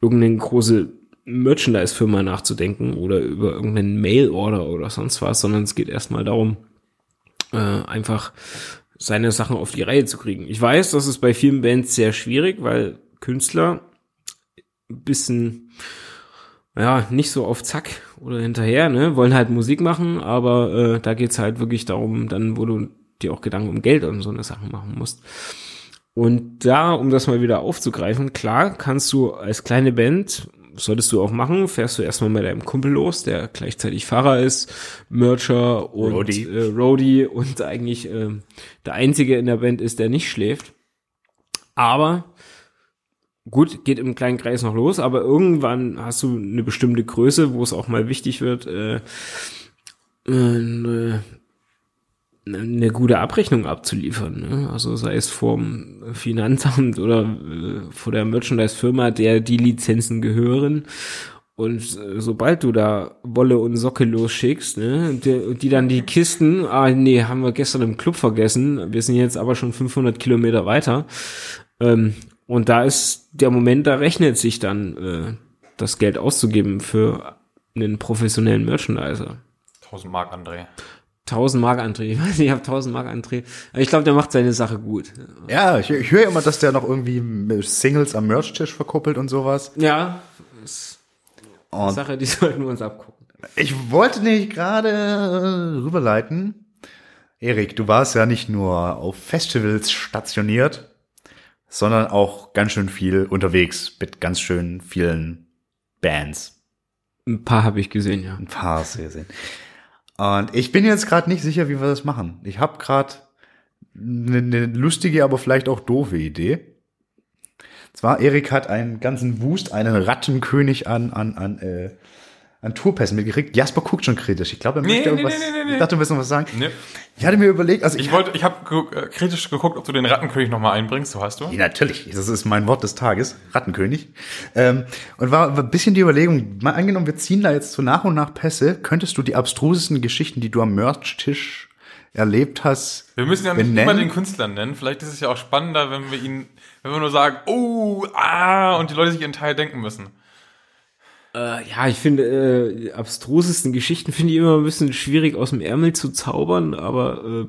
irgendeine große Merchandise-Firma nachzudenken oder über irgendeinen Mail-Order oder sonst was, sondern es geht erstmal darum, äh, einfach seine Sachen auf die Reihe zu kriegen. Ich weiß, das ist bei vielen Bands sehr schwierig, weil Künstler bisschen ja, nicht so auf Zack oder hinterher, ne, wollen halt Musik machen, aber äh, da geht's halt wirklich darum, dann, wo du dir auch Gedanken um Geld und so eine Sachen machen musst. Und da, um das mal wieder aufzugreifen, klar, kannst du als kleine Band, solltest du auch machen, fährst du erstmal mit deinem Kumpel los, der gleichzeitig Fahrer ist, Mercher und
Roadie.
Äh, Roadie und eigentlich äh, der Einzige in der Band ist, der nicht schläft. Aber gut, geht im kleinen Kreis noch los, aber irgendwann hast du eine bestimmte Größe, wo es auch mal wichtig wird, äh, äh, eine, gute Abrechnung abzuliefern. Ne? Also sei es vom Finanzamt oder äh, vor der Merchandise-Firma, der die Lizenzen gehören. Und äh, sobald du da Wolle und Socke losschickst, ne, die, die dann die Kisten, ah nee, haben wir gestern im Club vergessen, wir sind jetzt aber schon 500 Kilometer weiter, ähm, und da ist der Moment, da rechnet sich dann äh, das Geld auszugeben für einen professionellen Merchandiser.
1000 Mark, André.
1000 Mark André, ich weiß nicht, ich habe 1000 Mark André, aber ich glaube, der macht seine Sache gut.
Ja, ich, ich höre immer, dass der noch irgendwie Singles am Merch-Tisch verkuppelt und sowas.
Ja, ist eine
Und
Sache, die sollten wir uns abgucken.
ich wollte nicht gerade äh, rüberleiten. Erik, du warst ja nicht nur auf Festivals stationiert, sondern auch ganz schön viel unterwegs mit ganz schön vielen Bands.
Ein paar habe ich gesehen, ja.
Ein paar sehr sehen. Und ich bin jetzt gerade nicht sicher, wie wir das machen. Ich habe gerade eine ne lustige, aber vielleicht auch doofe Idee. Zwar, Erik hat einen ganzen Wust, einen Rattenkönig an, an, an, äh, an Tourpässen mitgekriegt. Jasper guckt schon kritisch. Ich glaube, er
Nee,
möchte
nee,
irgendwas,
nee, nee, nee.
ich dachte, du willst noch was sagen.
Nee.
Ich hatte mir überlegt, also ich,
Ich wollte, ich habe ge äh, kritisch geguckt, ob du den Rattenkönig nochmal einbringst. So hast du.
Ja, natürlich, das ist mein Wort des Tages, Rattenkönig. Ähm, und war, war ein bisschen die Überlegung, mal angenommen, wir ziehen da jetzt so nach und nach Pässe, könntest du die abstrusesten Geschichten, die du am Merch-Tisch erlebt hast,
Wir müssen ja nicht
benennen?
immer den Künstler nennen. Vielleicht ist es ja auch spannender, wenn wir ihn, wenn wir nur sagen, oh, ah, und die Leute sich ihren Teil denken müssen.
Äh, ja, ich finde, äh, die abstrusesten Geschichten finde ich immer ein bisschen schwierig aus dem Ärmel zu zaubern, aber äh,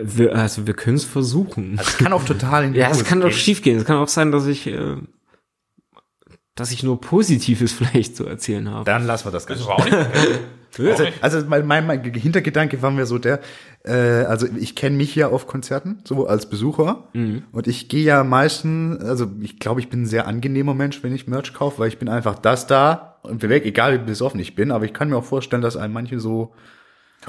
wir, also wir können es versuchen.
Das kann auch total in die
ja, es kann doch
gehen.
schief gehen. Es kann auch sein, dass ich, äh, dass ich nur Positives vielleicht zu erzählen habe.
Dann lassen wir das
Das
Ganze.
war auch nicht.
Also, also mein, mein, mein Hintergedanke war mir so der, äh, also ich kenne mich ja auf Konzerten, so als Besucher. Und ich gehe ja meistens, also ich glaube, ich bin ein sehr angenehmer Mensch, wenn ich Merch kaufe, weil ich bin einfach das da und weg, egal wie besoffen ich bin. Aber ich kann mir auch vorstellen, dass einem manche so.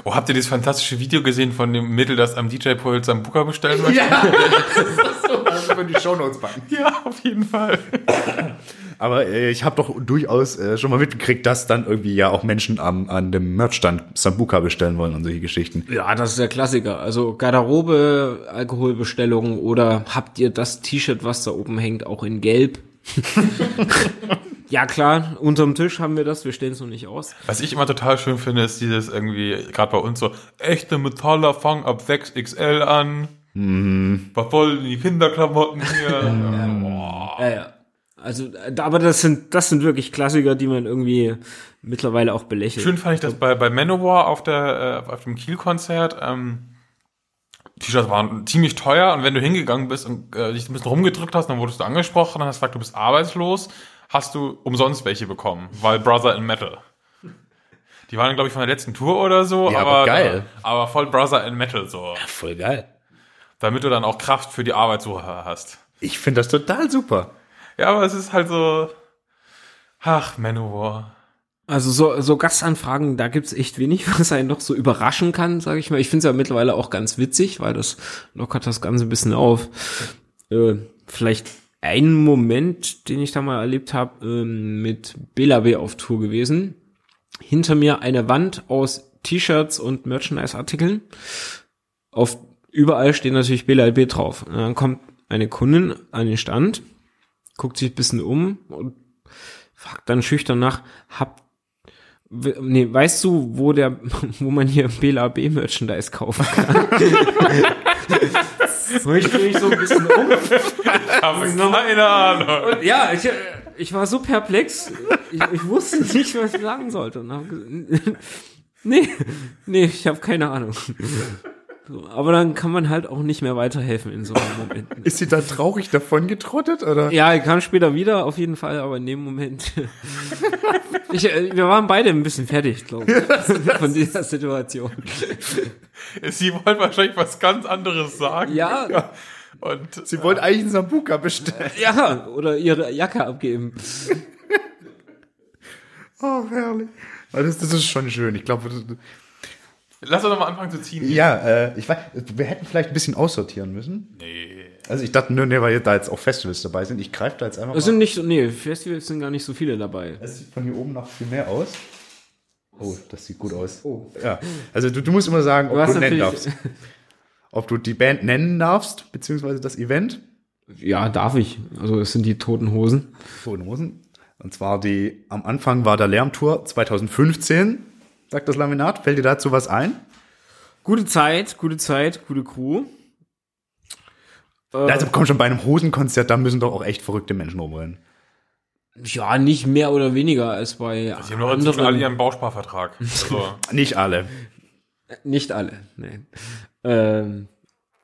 Oh, habt ihr dieses fantastische Video gesehen von dem Mädel, das am DJ-Pult Sambuka bestellen möchte?
Ja, das ist so, das können die Shownotes packen.
Ja, auf jeden Fall.
Aber äh, ich habe doch durchaus äh, schon mal mitgekriegt, dass dann irgendwie ja auch Menschen am, an dem Merchstand Sambuka bestellen wollen und solche Geschichten.
Ja, das ist der Klassiker. Also Garderobe, Alkoholbestellung oder habt ihr das T-Shirt, was da oben hängt, auch in Gelb? ja klar, unterm Tisch haben wir das, wir stellen es noch nicht aus.
Was ich immer total schön finde, ist dieses irgendwie, gerade bei uns so, echte Metaller fangen ab 6XL an.
Mhm.
Was wollen die Kinderklamotten hier? Boah.
Ja, ja. Also, aber das sind, das sind wirklich Klassiker, die man irgendwie mittlerweile auch belächelt.
Schön fand ich das bei, bei Manowar auf, der, äh, auf dem Kiel-Konzert. Ähm, T-Shirts waren ziemlich teuer und wenn du hingegangen bist und äh, dich ein bisschen rumgedrückt hast, dann wurdest du angesprochen, dann hast du gesagt, du bist arbeitslos, hast du umsonst welche bekommen, weil Brother in Metal. Die waren, glaube ich, von der letzten Tour oder so,
Ja,
aber,
aber geil.
Aber voll Brother in Metal so.
Voll geil.
Damit du dann auch Kraft für die Arbeitssuche hast.
Ich finde das total super.
Ja, aber es ist halt so. Ach, Manowar.
Also so, so Gastanfragen, da gibt's echt wenig, was einen noch so überraschen kann, sage ich mal. Ich finde es ja mittlerweile auch ganz witzig, weil das lockert das Ganze ein bisschen auf. Äh, vielleicht einen Moment, den ich da mal erlebt habe, ähm, mit Bela B auf Tour gewesen. Hinter mir eine Wand aus T-Shirts und Merchandise-Artikeln. Auf überall steht natürlich Bela B drauf. Und dann kommt eine Kundin an den Stand, guckt sich ein bisschen um und fragt dann schüchtern nach, habt We- Nee, weißt du, wo der, wo man hier BLAB Merchandise kaufen kann? so, ich drehe mich so ein bisschen um.
Aber keine Ahnung.
Und ja, ich, ich war so perplex. Ich, ich wusste nicht, was ich sagen sollte. Und hab nee, nee, ich habe keine Ahnung. So, aber dann kann man halt auch nicht mehr weiterhelfen in so einem Moment.
Ist sie dann traurig davon getrottet, oder?
Ja, ich kam später wieder, auf jeden Fall, aber in dem Moment. ich, äh, wir waren beide ein bisschen fertig, glaube ich, von dieser Situation.
Sie wollte wahrscheinlich was ganz anderes sagen.
Ja,
Und
Sie wollte eigentlich einen Sambuka bestellen.
ja, oder ihre Jacke abgeben.
Oh, herrlich. Das, das ist schon schön. Ich glaube,
lass uns doch mal anfangen zu ziehen.
ja, äh, ich weiß, wir hätten vielleicht ein bisschen aussortieren müssen.
Nee.
Also ich dachte nur, nee, weil da jetzt auch Festivals dabei sind. Ich greife da jetzt einfach
Es
mal.
sind nicht, so- nee, Festivals sind gar nicht so viele dabei.
Es sieht von hier oben noch viel mehr aus. Oh, das sieht gut aus. Ja, also du, du musst immer sagen, ob
Du
du, nennen darfst. Ob du die Band nennen darfst, beziehungsweise das Event.
Ja, darf ich. Also es sind die Toten Hosen.
Toten Hosen. Und zwar die, am Anfang war der Lärmtour 2015, sagt das Laminat. Fällt dir dazu was ein?
Gute Zeit, gute Zeit, gute Crew. Äh,
Also komm schon, bei einem Hosenkonzert, da müssen doch auch echt verrückte Menschen rumrennen.
ja, nicht mehr oder weniger als bei
Sie haben doch inzwischen alle ihren Bausparvertrag. Also,
Nicht alle.
Nicht alle, nein. Ähm,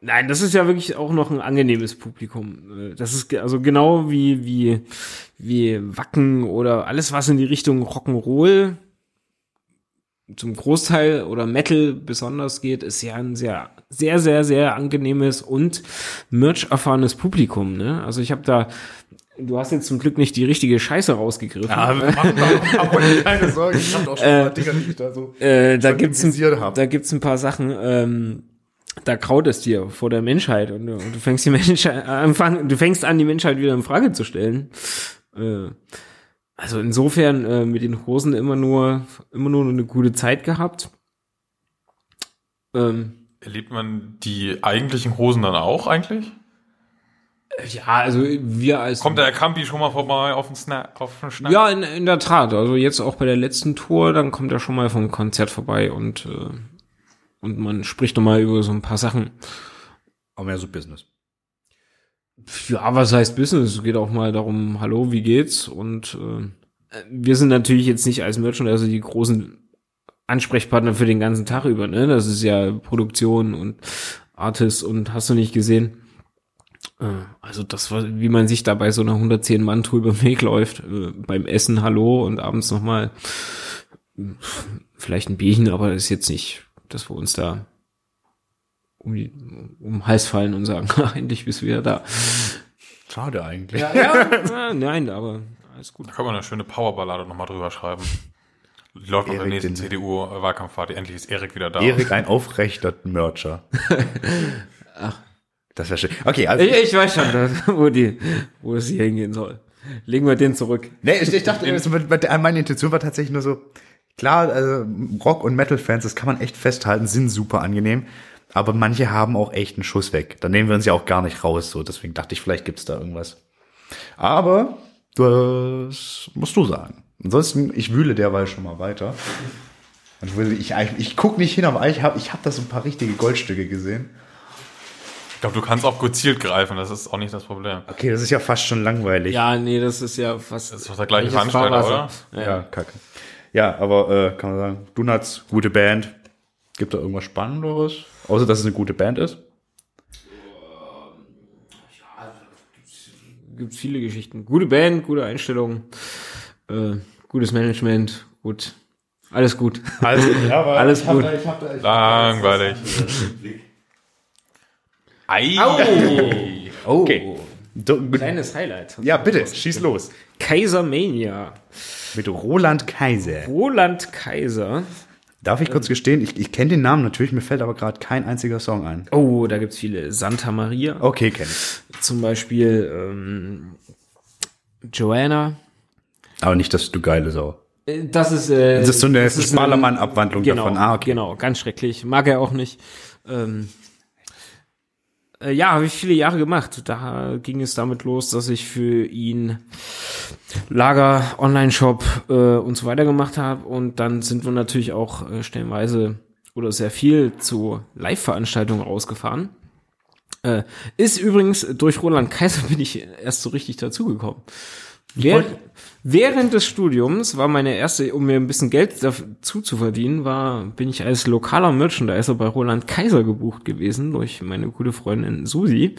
nein, das ist ja wirklich auch noch ein angenehmes Publikum. Das ist also genau wie, wie, wie Wacken oder alles, was in die Richtung Rock'n'Roll zum Großteil oder Metal besonders geht, ist ja ein sehr, sehr, sehr, sehr angenehmes und Merch-erfahrenes Publikum. Ne? Also ich habe da, du hast jetzt zum Glück nicht die richtige Scheiße rausgegriffen.
Aber keine Sorge, ich hab auch schon paar Dinger, die ich da so.
Äh, da gibt's ein, da gibt's ein paar Sachen. Ähm, da kraut es dir vor der Menschheit und, und du fängst die Menschheit anfang, du fängst an, die Menschheit wieder in Frage zu stellen. Äh, also insofern äh, mit den Hosen immer nur, immer nur eine gute Zeit gehabt.
Ähm, Erlebt man die eigentlichen Hosen dann auch eigentlich?
Ja, also wir als.
Kommt der Campi schon mal vorbei auf den Snack? Auf den
Schnack? Ja, in, in der Tat. Also jetzt auch bei der letzten Tour, dann kommt er schon mal vom Konzert vorbei und, äh, und man spricht nochmal über so ein paar Sachen.
Aber mehr so Business.
Ja, was heißt Business? Es geht auch mal darum, hallo, wie geht's? Und äh, wir sind natürlich jetzt nicht als Merchant, also die großen Ansprechpartner für den ganzen Tag über, ne? Das ist ja Produktion und Artist und hast du nicht gesehen. Äh, also das war, wie man sich da bei so einer 110 Mann Tour über den Weg läuft, äh, beim Essen Hallo und abends nochmal vielleicht ein Bierchen, aber das ist jetzt nicht, dass wir uns da um, die, um den Hals fallen und sagen, endlich bist du wieder da.
Schade eigentlich.
Ja, ja, nein, aber alles gut.
Da kann man eine schöne Powerballade nochmal drüber schreiben. Die läuft auf der nächsten CDU-Wahlkampfparty. Endlich ist Erik wieder da.
Erik, ein aufrechter Mercher. Ach. Das wäre schön. Okay,
also. Ich, ich weiß schon, wo, die, wo es hier hingehen soll. Legen wir den zurück.
Nee, ich, ich dachte, meine Intention war tatsächlich nur so, klar, also Rock- und Metal-Fans, das kann man echt festhalten, sind super angenehm. Aber manche haben auch echt einen Schuss weg. Da nehmen wir uns ja auch gar nicht raus. So, deswegen dachte ich, vielleicht gibt's da irgendwas. Aber das musst du sagen. Ansonsten, ich wühle derweil schon mal weiter. Und ich, ich, ich guck nicht hin, aber ich habe ich hab da so ein paar richtige Goldstücke gesehen.
Ich glaube, du kannst auch gezielt greifen, das ist auch nicht das Problem.
Okay, das ist ja fast schon langweilig.
Ja, nee, das ist ja fast.
Das ist doch der gleiche Veranstalter, oder?
Ja, ja, kacke. Ja, aber äh, kann man sagen, Donuts, gute Band. Gibt da irgendwas Spannenderes? Außer, dass es eine gute Band ist?
Ja, gibt viele Geschichten. Gute Band, gute Einstellung, äh, gutes Management, gut. Alles gut.
Also, ja,
Alles gut.
Da, hab da, Langweilig.
Ei.
Oh. Okay.
Kleines Highlight.
Ja, bitte, schieß los.
Kaisermania.
Mit Roland Kaiser.
Roland Kaiser.
Darf ich kurz gestehen, ich, ich kenne den Namen natürlich, mir fällt aber gerade kein einziger Song ein.
Oh, da gibt's viele. Santa Maria.
Okay, kenne ich.
Zum Beispiel ähm, Joanna.
Aber nicht, dass du geile Sau.
Äh, das ist, äh,
das ist so eine Schmalermann-Abwandlung
genau,
davon. Ah, okay.
Genau, ganz schrecklich. Mag er auch nicht. Ähm, äh, ja, habe ich viele Jahre gemacht. Da ging es damit los, dass ich für ihn Lager, Online-Shop äh, und so weiter gemacht habe. Und dann sind wir natürlich auch äh, stellenweise oder sehr viel zu Live-Veranstaltungen rausgefahren. Äh, ist übrigens durch Roland Kaiser bin ich erst so richtig dazugekommen. Während, während des Studiums war meine erste, um mir ein bisschen Geld dazu zu verdienen, war, bin ich als lokaler Merchandiser bei Roland Kaiser gebucht gewesen durch meine gute Freundin Susi.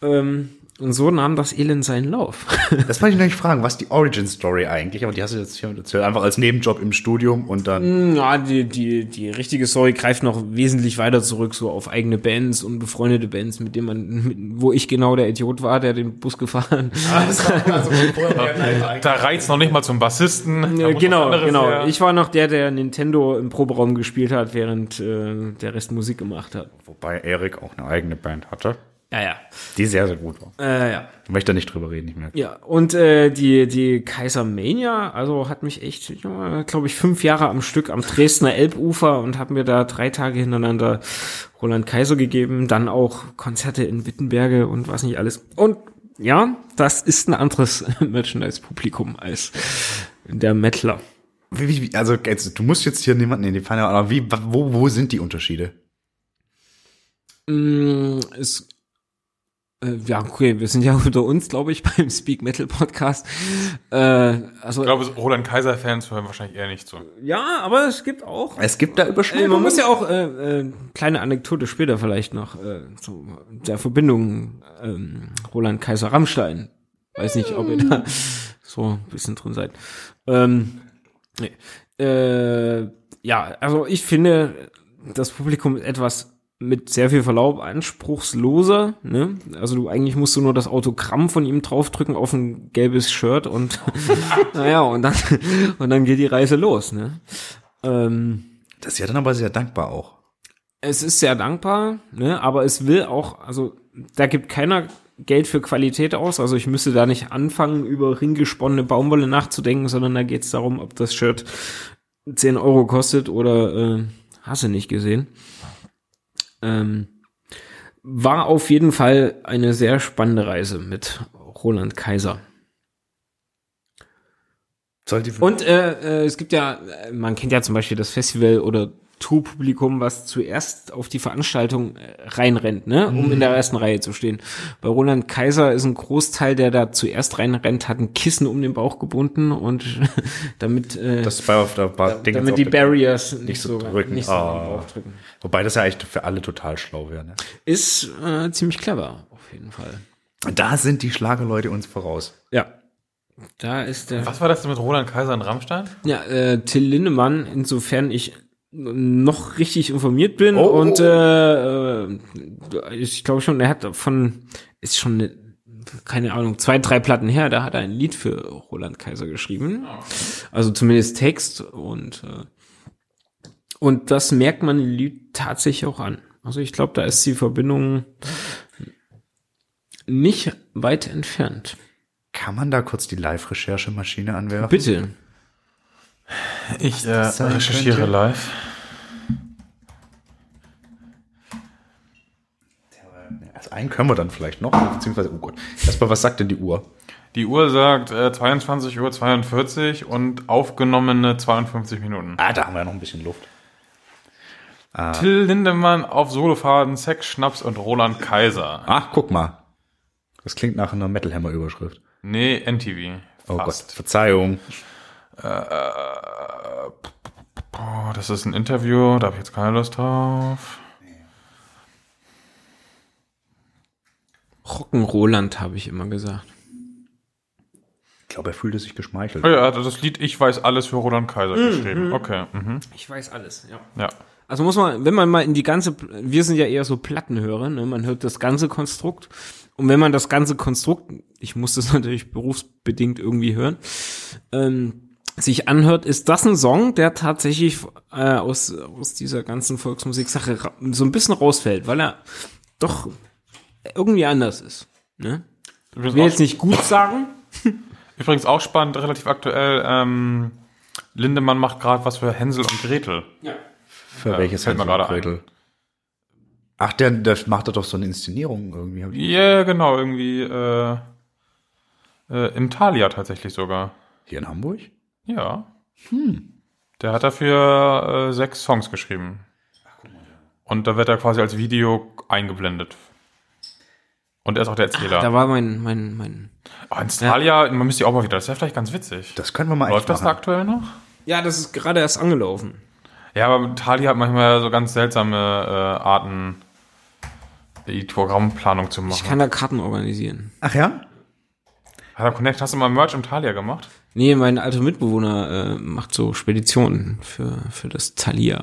Ähm, und so nahm das Elend seinen Lauf.
Das wollte ich noch nicht fragen, was die Origin Story eigentlich, aber die hast du jetzt hier erzählt, einfach als Nebenjob im Studium und dann.
Mm, ja, die, die, die richtige Story greift noch wesentlich weiter zurück, so auf eigene Bands und befreundete Bands, mit denen man, mit, wo ich genau der Idiot war, der den Bus gefahren. Also,
also da reizt noch nicht mal zum Bassisten.
Genau, genau. Her. Ich war noch der, der Nintendo im Proberaum gespielt hat, während äh, der Rest Musik gemacht hat.
Wobei Erik auch eine eigene Band hatte.
Ja, ja.
Die sehr, sehr gut war.
Äh, ja.
Ich möchte da nicht drüber reden, ich merke.
Ja, und äh, die, die Kaisermania, also hat mich echt, glaube ich, fünf Jahre am Stück am Dresdner Elbufer und habe mir da drei Tage hintereinander Roland Kaiser gegeben, dann auch Konzerte in Wittenberge und was nicht alles. Und ja, das ist ein anderes Merchandise-Publikum als der Mettler.
Wie, wie, also jetzt, du musst jetzt hier niemanden in die Pfanne, aber wie, wo, wo sind die Unterschiede?
Mm, es äh, ja, okay, wir sind ja unter uns, glaube ich, beim Speak Metal Podcast. Äh, also,
ich glaube, Roland Kaiser-Fans hören wahrscheinlich eher nicht so.
Ja, aber es gibt auch.
Es gibt da Überschneidungen.
Äh, man muss ja auch, äh, äh, kleine Anekdote später vielleicht noch, äh, zu der Verbindung ähm, Roland Kaiser-Rammstein. Weiß nicht, ob ihr da so ein bisschen drin seid. Ähm, nee. äh, ja, also ich finde, das Publikum ist etwas mit sehr viel Verlaub anspruchsloser. Ne? Also du eigentlich musst du nur das Autogramm von ihm draufdrücken auf ein gelbes Shirt und naja, und dann und dann geht die Reise los. Ne? Ähm,
das ist ja dann aber sehr dankbar auch.
es ist sehr dankbar, ne, aber es will auch, also da gibt keiner Geld für Qualität aus. Also ich müsste da nicht anfangen, über ringgesponnene Baumwolle nachzudenken, sondern da geht es darum, ob das Shirt 10 Euro kostet oder äh, hast du nicht gesehen. Ähm, war auf jeden Fall eine sehr spannende Reise mit Roland Kaiser. Und äh, äh, es gibt ja, äh, man kennt ja zum Beispiel das Festival oder Tourpublikum, was zuerst auf die Veranstaltung äh, reinrennt, ne, um in der ersten Reihe zu stehen. Bei Roland Kaiser ist ein Großteil, der da zuerst reinrennt, hat ein Kissen um den Bauch gebunden und damit, äh,
das bei auf der Bar Ding
damit die Barriers nicht,
so
so
drücken.
Nicht so drücken.
Wobei das ja echt für alle total schlau wäre. Ne?
Ist äh, ziemlich clever, auf jeden Fall.
Da sind die Schlagerleute uns voraus.
Ja. Da ist der.
Was war das mit Roland Kaiser in Rammstein?
Ja, äh, Till Lindemann, insofern ich noch richtig informiert bin
Oh.
und äh, äh, ich glaube schon, er hat von, ist schon eine, keine Ahnung, zwei, drei Platten her, da hat er ein Lied für Roland Kaiser geschrieben. Also zumindest Text und äh, und das merkt man im Lied tatsächlich auch an. Also ich glaube, da ist die Verbindung nicht weit entfernt.
Kann man da kurz die Live-Recherchemaschine anwerfen?
Bitte.
Ich äh, recherchiere
könnte?
live.
Also einen können wir dann vielleicht noch, beziehungsweise, oh Gott. Erstmal, was sagt denn die Uhr?
Die Uhr sagt äh, 22 Uhr 42 und aufgenommene 52 Minuten.
Ah, da haben wir ja noch ein bisschen Luft.
Till Lindemann auf Solofaden, Sex, Schnaps und Roland Kaiser.
Ach, guck mal. Das klingt nach einer Metal Hammer Überschrift.
Nee, NTV.
Oh
Fast.
Gott, Verzeihung.
Oh, das ist ein Interview, da habe ich jetzt keine Lust drauf.
Rocken Roland habe ich immer gesagt.
Ich glaube, er fühlte sich geschmeichelt.
Oh ja, hat das Lied Ich weiß alles für Roland Kaiser geschrieben. Okay. Mhm.
Ich weiß alles, ja.
Ja.
Also muss man, wenn man mal in die ganze, wir sind ja eher so Plattenhörer, ne? man hört das ganze Konstrukt. Und wenn man das ganze Konstrukt, ich muss das natürlich berufsbedingt irgendwie hören, ähm, sich anhört, ist das ein Song, der tatsächlich äh, aus, aus dieser ganzen Volksmusik-Sache so ein bisschen rausfällt, weil er doch irgendwie anders ist. Ne? Ich will jetzt nicht gut sagen.
übrigens auch spannend, relativ aktuell. Ähm, Lindemann macht gerade was für Hänsel und Gretel.
Für
Ja,
welches
fällt mir
Hänsel und
gerade ein.
Gretel? Ach, der, der macht doch so eine Inszenierung irgendwie.
Ja, genau, irgendwie äh, äh, im Thalia tatsächlich sogar.
Hier in Hamburg?
Ja. Der hat dafür äh, sechs Songs geschrieben. Und da wird er quasi als Video eingeblendet. Und er ist auch der Erzähler.
Da war mein, mein, mein.
oh, ins Thalia, man müsste ja auch mal wieder, das wäre vielleicht ganz witzig.
Das können wir mal
Läuft das da aktuell noch?
Ja, das ist gerade erst angelaufen.
Ja, aber Thalia hat manchmal so ganz seltsame äh, Arten, die Programmplanung zu machen.
Ich kann da Karten organisieren.
Ach ja?
Hat er Connect, hast du mal Merch im Thalia gemacht?
Nee, mein alter Mitbewohner äh, macht so Speditionen für, für das Thalia.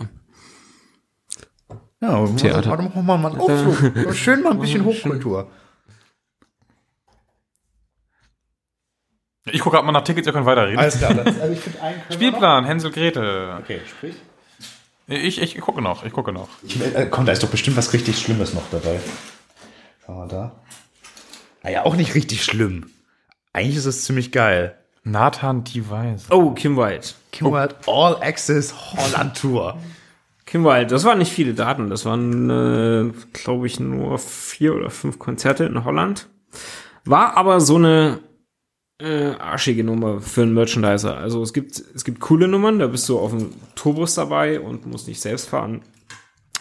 Ja,
Theater.
warte, machen wir mal einen Ausflug. Schön mal ein bisschen Hochkultur.
Ich gucke gerade mal nach Tickets, ihr könnt weiterreden.
Alles klar. Das, also ich wir
Spielplan, Hänsel Gretel.
noch. Okay, sprich.
Ich, ich gucke noch, ich gucke noch.
Ich, äh, komm, da ist doch bestimmt was richtig Schlimmes noch dabei. Schau mal da. Naja, auch nicht richtig schlimm. Eigentlich ist es ziemlich geil.
Nathan die Weise.
Oh, Kim Wilde.
Kim Wilde All Access Holland Tour.
Kim Wilde, das waren nicht viele Daten. Das waren, äh, glaube ich, nur vier oder fünf Konzerte in Holland. War aber so eine äh, arschige Nummer für einen Merchandiser. Also es gibt, es gibt coole Nummern, da bist du auf dem Tourbus dabei und musst nicht selbst fahren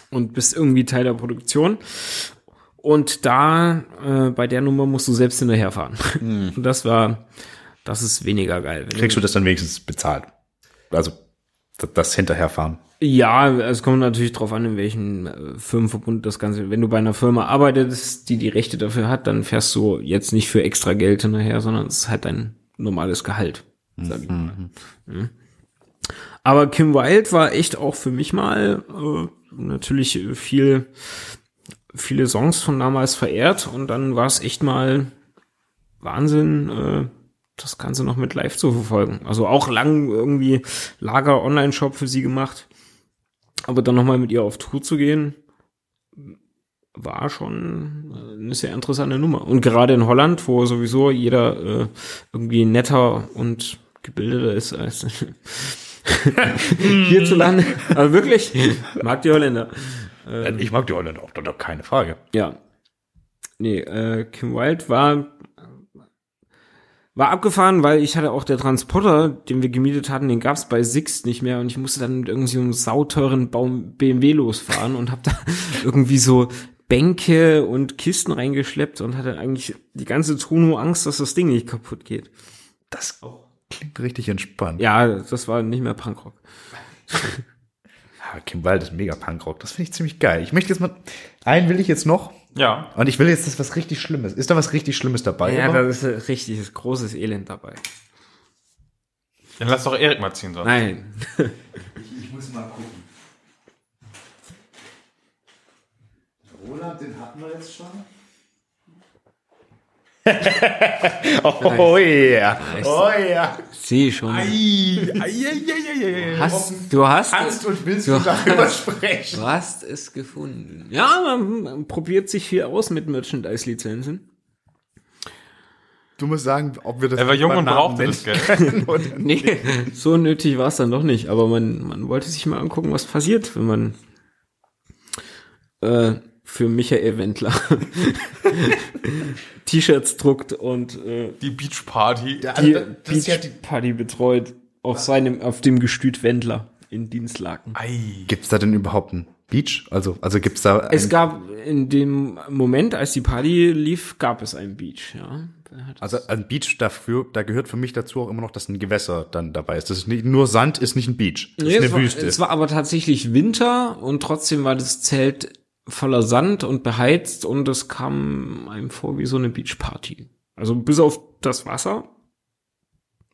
und bist irgendwie Teil der Produktion. Und da, äh, bei der Nummer musst du selbst hinterherfahren. Und das war, das ist weniger geil.
Kriegst du das dann wenigstens bezahlt? Also, das, das Hinterherfahren.
Ja, es kommt natürlich drauf an, in welchem äh, Firmenverbund das Ganze. Wenn du bei einer Firma arbeitest, die die Rechte dafür hat, dann fährst du jetzt nicht für extra Geld hinterher, sondern es ist halt dein normales Gehalt, sag ich mal. Mhm. Aber Kim Wilde war echt auch für mich mal äh, natürlich viel, viele Songs von damals verehrt und dann war es echt mal Wahnsinn, äh, das Ganze noch mit live zu verfolgen. Also auch lang irgendwie Lager-Online-Shop für sie gemacht. Aber dann nochmal mit ihr auf Tour zu gehen, war schon äh, eine sehr interessante Nummer. Und gerade in Holland, wo sowieso jeder äh, irgendwie netter und gebildeter ist als hierzulande. Aber wirklich, mag die Holländer.
Ich mag die Holländer auch, doch keine Frage.
Ja. Nee, äh, Kim Wilde war war abgefahren, weil ich hatte auch der Transporter, den wir gemietet hatten, den gab's bei Sixt nicht mehr und ich musste dann mit irgendwie so einem sauteuren Baum BMW losfahren und hab da irgendwie so Bänke und Kisten reingeschleppt und hatte eigentlich die ganze nur Angst, dass das Ding nicht kaputt geht.
Das klingt richtig entspannt.
Ja, das war nicht mehr Punkrock.
Kim Wilde ist mega Punkrock. Das finde ich ziemlich geil. Ich möchte jetzt mal, einen will ich jetzt noch.
Ja.
Und ich will jetzt, dass was richtig Schlimmes. Ist da was richtig Schlimmes dabei?
Ja,
oder?
das ist ein richtiges großes Elend dabei.
Dann lass doch Erik mal ziehen sonst.
Nein.
Ich muss mal gucken. Roland, den hatten wir jetzt schon. Oh ja. Oh ja.
Sehe schon.
Ei, ei, ei, ei, ei, ei.
Hast, du hast,
Kannst und willst
du
darüber sprechen?
du hast es gefunden. Ja, man, man probiert sich viel aus mit Merchandise-Lizenzen.
Du musst sagen, ob wir das
Er war jung und brauchte das Geld.
Nee, so nötig war es dann doch nicht. Aber man, man wollte sich mal angucken, was passiert, wenn man äh, für Michael Wendler T-Shirts druckt und äh,
Die Beach Party.
Ja,
die
also, ja die,
Party betreut auf seinem, auf dem Gestüt Wendler in Dienstlaken.
Ei.
gibt's da denn überhaupt einen Beach? Also, also gibt's da
Es gab in dem Moment, als die Party lief, gab es einen Beach, ja.
Also ein Beach dafür, da gehört für mich dazu auch immer noch, dass ein Gewässer dann dabei ist. Das ist nicht, nur Sand ist nicht ein Beach. Das
Nee,
ist
es,
eine
war,
Wüste.
es war aber tatsächlich Winter und trotzdem war das Zelt voller Sand und beheizt und es kam einem vor wie so eine Beachparty. Also bis auf das Wasser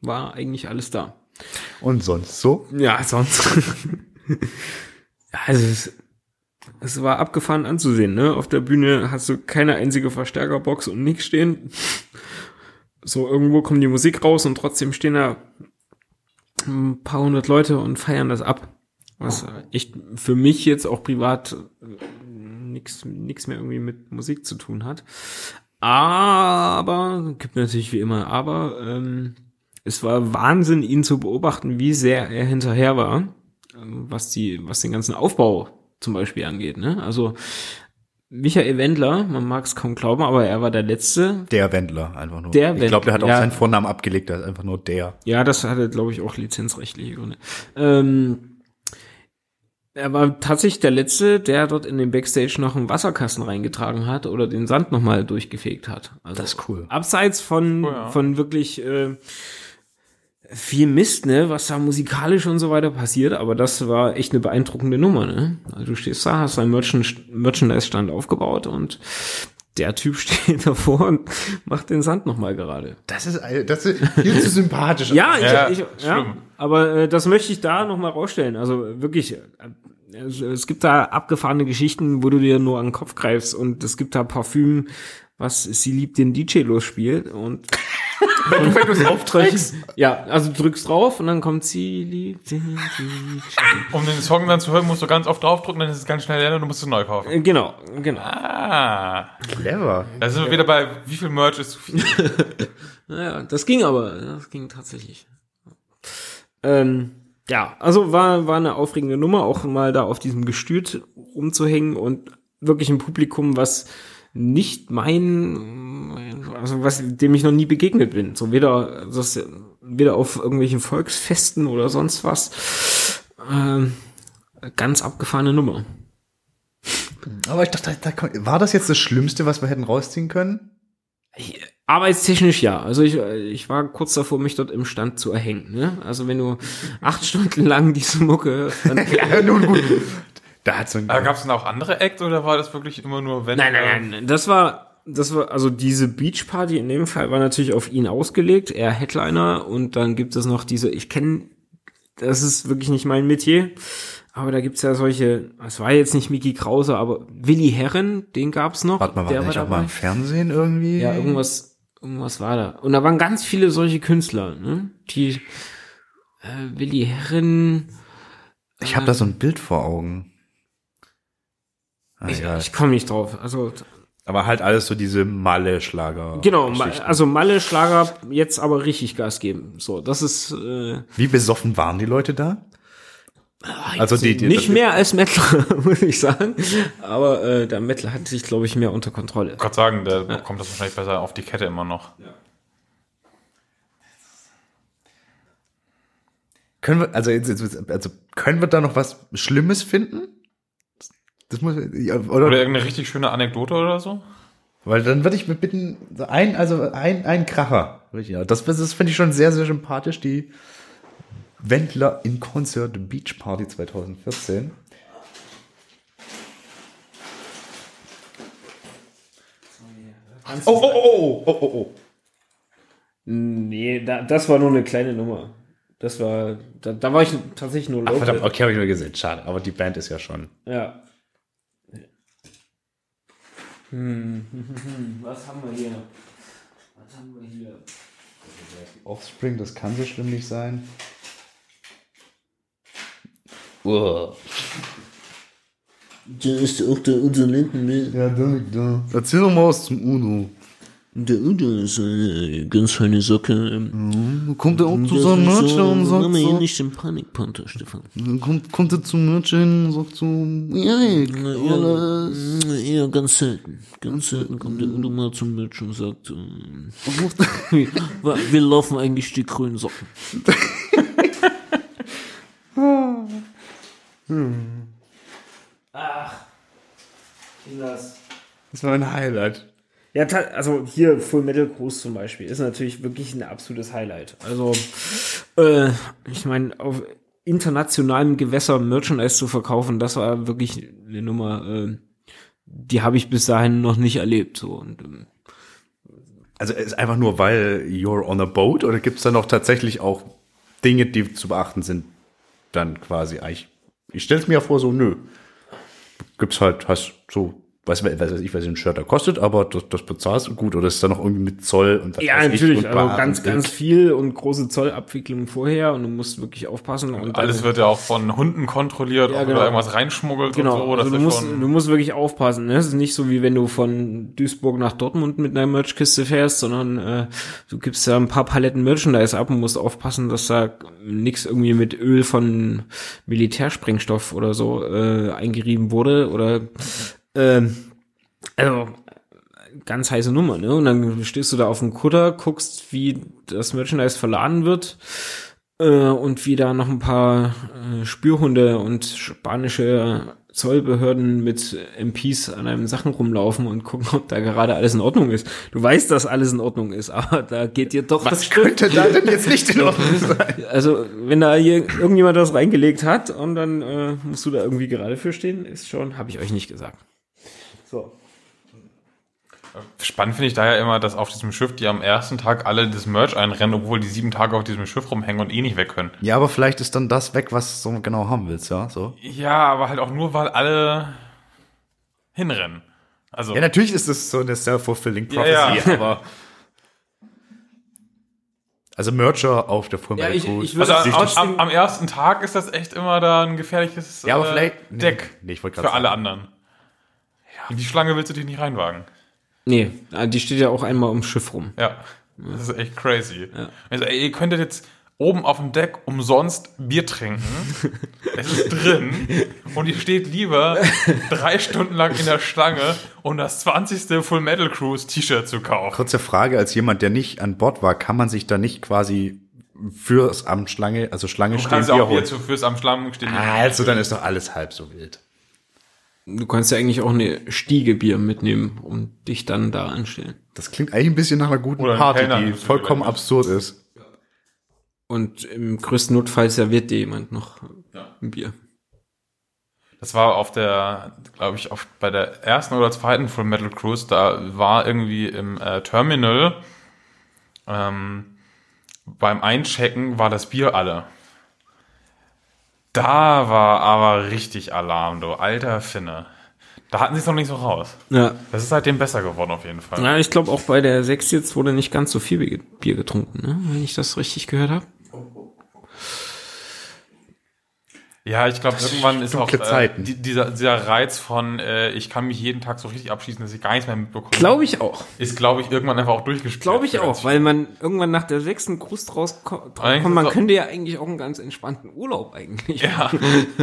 war eigentlich alles da.
Und sonst so?
Ja, sonst. also es, es war abgefahren anzusehen, ne? Auf der Bühne hast du keine einzige Verstärkerbox und nix stehen. So, irgendwo kommt die Musik raus und trotzdem stehen da ein paar hundert Leute und feiern das ab. Was echt für mich jetzt auch privat nichts nix mehr irgendwie mit Musik zu tun hat. Aber, gibt natürlich wie immer aber, ähm, es war Wahnsinn, ihn zu beobachten, wie sehr er hinterher war, ähm, was die, was den ganzen Aufbau zum Beispiel angeht. Ne? Also Michael Wendler, man mag es kaum glauben, aber er war der Letzte.
Der Wendler, einfach nur.
Der
ich glaube, der hat auch
ja.
seinen Vornamen abgelegt, der ist einfach nur der.
Ja, das hatte, glaube ich, auch lizenzrechtliche Gründe. Ähm, er war tatsächlich der Letzte, der dort in den Backstage noch einen Wasserkasten reingetragen hat oder den Sand nochmal durchgefegt hat. Also
Das ist cool.
Abseits von,
Cool, ja.
von wirklich äh, viel Mist, ne, was da musikalisch und so weiter passiert, aber das war echt eine beeindruckende Nummer, ne? Also du stehst da, hast einen Merchand Merchandise-Stand aufgebaut und der Typ steht davor und macht den Sand nochmal gerade.
Das ist, das ist viel zu sympathisch.
Ja, ich,
Ja,
ich, ja aber äh, das möchte ich da nochmal rausstellen. Also wirklich, äh, es, es gibt da abgefahrene Geschichten, wo du dir nur an den Kopf greifst und es gibt da Parfüm, was sie liebt den DJ losspielt und
wenn du es aufträgst.
ja, also du drückst drauf und dann kommt sie liebt den DJ.
Um den Song dann zu hören, musst du ganz oft draufdrücken, dann ist es ganz schnell leer und du musst es neu kaufen.
Äh, Genau, genau.
Ah.
Clever.
Da sind wir wieder bei, wie viel Merch ist zu viel?
Ja, das ging aber, das ging tatsächlich. Ähm, ja, also war, war eine aufregende Nummer, auch mal da auf diesem Gestüt rumzuhängen und wirklich ein Publikum, was nicht mein, also was, dem ich noch nie begegnet bin. So weder, das, weder auf irgendwelchen Volksfesten oder sonst was. Ähm, ganz abgefahrene Nummer.
Aber ich dachte, da, da, war das jetzt das Schlimmste, was wir hätten rausziehen können?
Arbeitstechnisch ja. Also ich, ich war kurz davor, mich dort im Stand zu erhängen. Ne? Also wenn du acht Stunden lang diese Mucke dann
Ja, nun gut. Da hat so ein,
Aber gab es denn auch andere Acts oder war das wirklich immer nur wenn?
Nein, nein, nein. Das war, das war, also diese Beachparty in dem Fall war natürlich auf ihn ausgelegt. Er Headliner und dann gibt es noch diese, ich kenne, das ist wirklich nicht mein Metier, aber da gibt's ja solche, es war jetzt nicht Mickey Krause, aber Willi Herren, den gab's noch.
warte mal, war
der
nicht auch mal
dabei.
im Fernsehen irgendwie?
Ja, irgendwas, irgendwas war da. Und da waren ganz viele solche Künstler, ne? Die äh, Willi Herren,
Ich habe da so ein Bild vor Augen.
Ich,
ja.
ich komme nicht drauf. Also
Aber halt alles so diese Malle-Schlager.
genau, also Malle Schlager jetzt aber richtig Gas geben. So, das ist äh,
Wie besoffen waren die Leute da? Also die, die
nicht mehr als Mettler, muss ich sagen. Aber äh, der Mettler hat sich, glaube ich, mehr unter Kontrolle.
Ich Gott sagen, der bekommt das wahrscheinlich besser auf die Kette immer noch.
Können wir, also, also können wir da noch was Schlimmes finden? Das muss, ja, oder,
Oder irgendeine richtig schöne Anekdote oder so?
weil dann würde ich mir bitten, so ein, also ein, ein Kracher. Ja, das, das finde ich schon sehr, sehr sympathisch, die Wendler in Concert Beach Party 2014. Oh, oh, oh, oh, oh, oh.
Nee, da, das war nur eine kleine Nummer. Das war, da, da war ich tatsächlich nur local.
Verdammt, okay, habe ich nur gesehen. Schade, aber die Band ist ja schon.
Ja. Hm, was haben wir hier? Was haben wir hier?
Offspring, das kann so schlimm nicht sein. Uah.
Da ist auch der
da, da. Erzähl doch mal was zum Uno.
Der Udo ist eine ganz feine Socke. Ähm,
Kommt er auch zu seinem Merch
so-
und sagt
mir hier
so,
nicht den Panikpanther, Stefan.
dann kommt, kommt er zum Merch hin und sagt so, Erik, alles.
Ja, eher ganz selten. Ganz selten kommt der Udo mal zum Match und sagt, ähm, wir, wir laufen eigentlich die grünen Socken.
Das war ein Highlight.
Ja, also hier Full Metal Cruise zum Beispiel ist natürlich wirklich ein absolutes Highlight. Also, äh, ich meine, auf internationalem Gewässer Merchandise zu verkaufen, das war wirklich eine Nummer, äh, die habe ich bis dahin noch nicht erlebt. So und ähm,
Also ist einfach nur, weil you're on a boat oder gibt es da noch tatsächlich auch Dinge, die zu beachten sind? Dann quasi eigentlich. Ich stelle es mir ja vor, so, nö. Gibt's halt, hast so, weiß, weiß weiß ich, was ein Shirt da kostet, aber das, das bezahlst du gut oder ist da noch irgendwie mit Zoll und was
ja,
ich
natürlich,
und
also ganz, ganz viel und große Zollabwicklung vorher und du musst wirklich aufpassen. Und
Alles wird ja auch von Hunden kontrolliert,
Ja,
ob
genau.
da irgendwas reinschmuggelt
Genau,
und so.
Also du, musst,
schon,
du musst wirklich aufpassen. Ne? Es ist nicht so, wie wenn du von Duisburg nach Dortmund mit einer Merchkiste fährst, sondern äh, du gibst da ein paar Paletten Merchandise ab und musst aufpassen, dass da nichts irgendwie mit Öl von Militärsprengstoff oder so äh, eingerieben wurde oder ähm, also ganz heiße Nummer, ne? Und dann stehst du da auf dem Kutter, guckst, wie das Merchandise verladen wird äh, und wie da noch ein paar äh, Spürhunde und spanische Zollbehörden mit MPs an einem Sachen rumlaufen und gucken, ob da gerade alles in Ordnung ist. Du weißt, dass alles in Ordnung ist, aber da geht dir doch
Was könnte da denn jetzt nicht in Ordnung sein?
Also, wenn da hier irgendjemand das reingelegt hat und dann äh, musst du da irgendwie gerade für stehen, ist schon, habe ich euch nicht gesagt. So.
spannend finde ich da ja immer, dass auf diesem Schiff die am ersten Tag alle das Merch einrennen, obwohl die sieben Tage auf diesem Schiff rumhängen und eh nicht weg können.
Ja, aber vielleicht ist dann das weg, was du so genau haben willst, ja, so.
Ja, aber halt auch nur, weil alle hinrennen. Also,
Ja, natürlich ist es so eine self-fulfilling
Ja,
prophecy,
ja.
aber also Mercher auf der Full
Ja, ich- ich würde-
also am, am, am ersten Tag ist das echt immer da ein gefährliches
Ja, aber
äh,
vielleicht-
Deck
Nee, ich wollte
für alle anderen. In die Schlange willst du dich nicht reinwagen.
Nee, die steht ja auch einmal ums Schiff rum.
Ja, das ist echt crazy. Also, ey, ihr könntet jetzt oben auf dem Deck umsonst Bier trinken. es ist drin und ihr steht lieber drei Stunden lang in der Schlange, um das 20. Full Metal Cruise T-Shirt zu kaufen.
Kurze Frage, als jemand, der nicht an Bord war, kann man sich da nicht quasi fürs am Schlange, also Schlange
Du
stehen,
kannst
Bier
auch Bier
holen?
zu fürs am Schlangen stehen.
Also, dann ist doch alles halb so wild.
Du kannst ja eigentlich auch eine Stiege Bier mitnehmen und dich dann da anstellen.
Das klingt eigentlich ein bisschen nach einer guten
Oder ein
Party,
Kellner
die vollkommen absurd ist.
Und im größten Notfall serviert dir jemand noch ein Bier.
Das war auf der, glaube ich, auf, bei der ersten oder zweiten Full Metal Cruise, da war irgendwie im äh, Terminal ähm, beim Einchecken war das Bier alle. Da war aber richtig Alarm, du alter Finne. Da hatten sie es noch nicht so raus.
Ja.
Das ist seitdem besser geworden auf jeden Fall.
Ja, ich glaube auch bei der 6 jetzt wurde nicht ganz so viel Bier- getrunken, ne? wenn ich das richtig gehört habe.
Ja, ich glaube, irgendwann ist auch äh, dieser, dieser Reiz von, äh, ich kann mich jeden Tag so richtig abschießen, dass ich gar nichts mehr mitbekomme.
Glaube ich auch.
ist, glaube ich, irgendwann einfach auch durchgespielt.
Glaube ich auch, weil man irgendwann nach der sechsten Krust rauskommt. Man könnte ja eigentlich auch einen ganz entspannten Urlaub eigentlich.
Ja.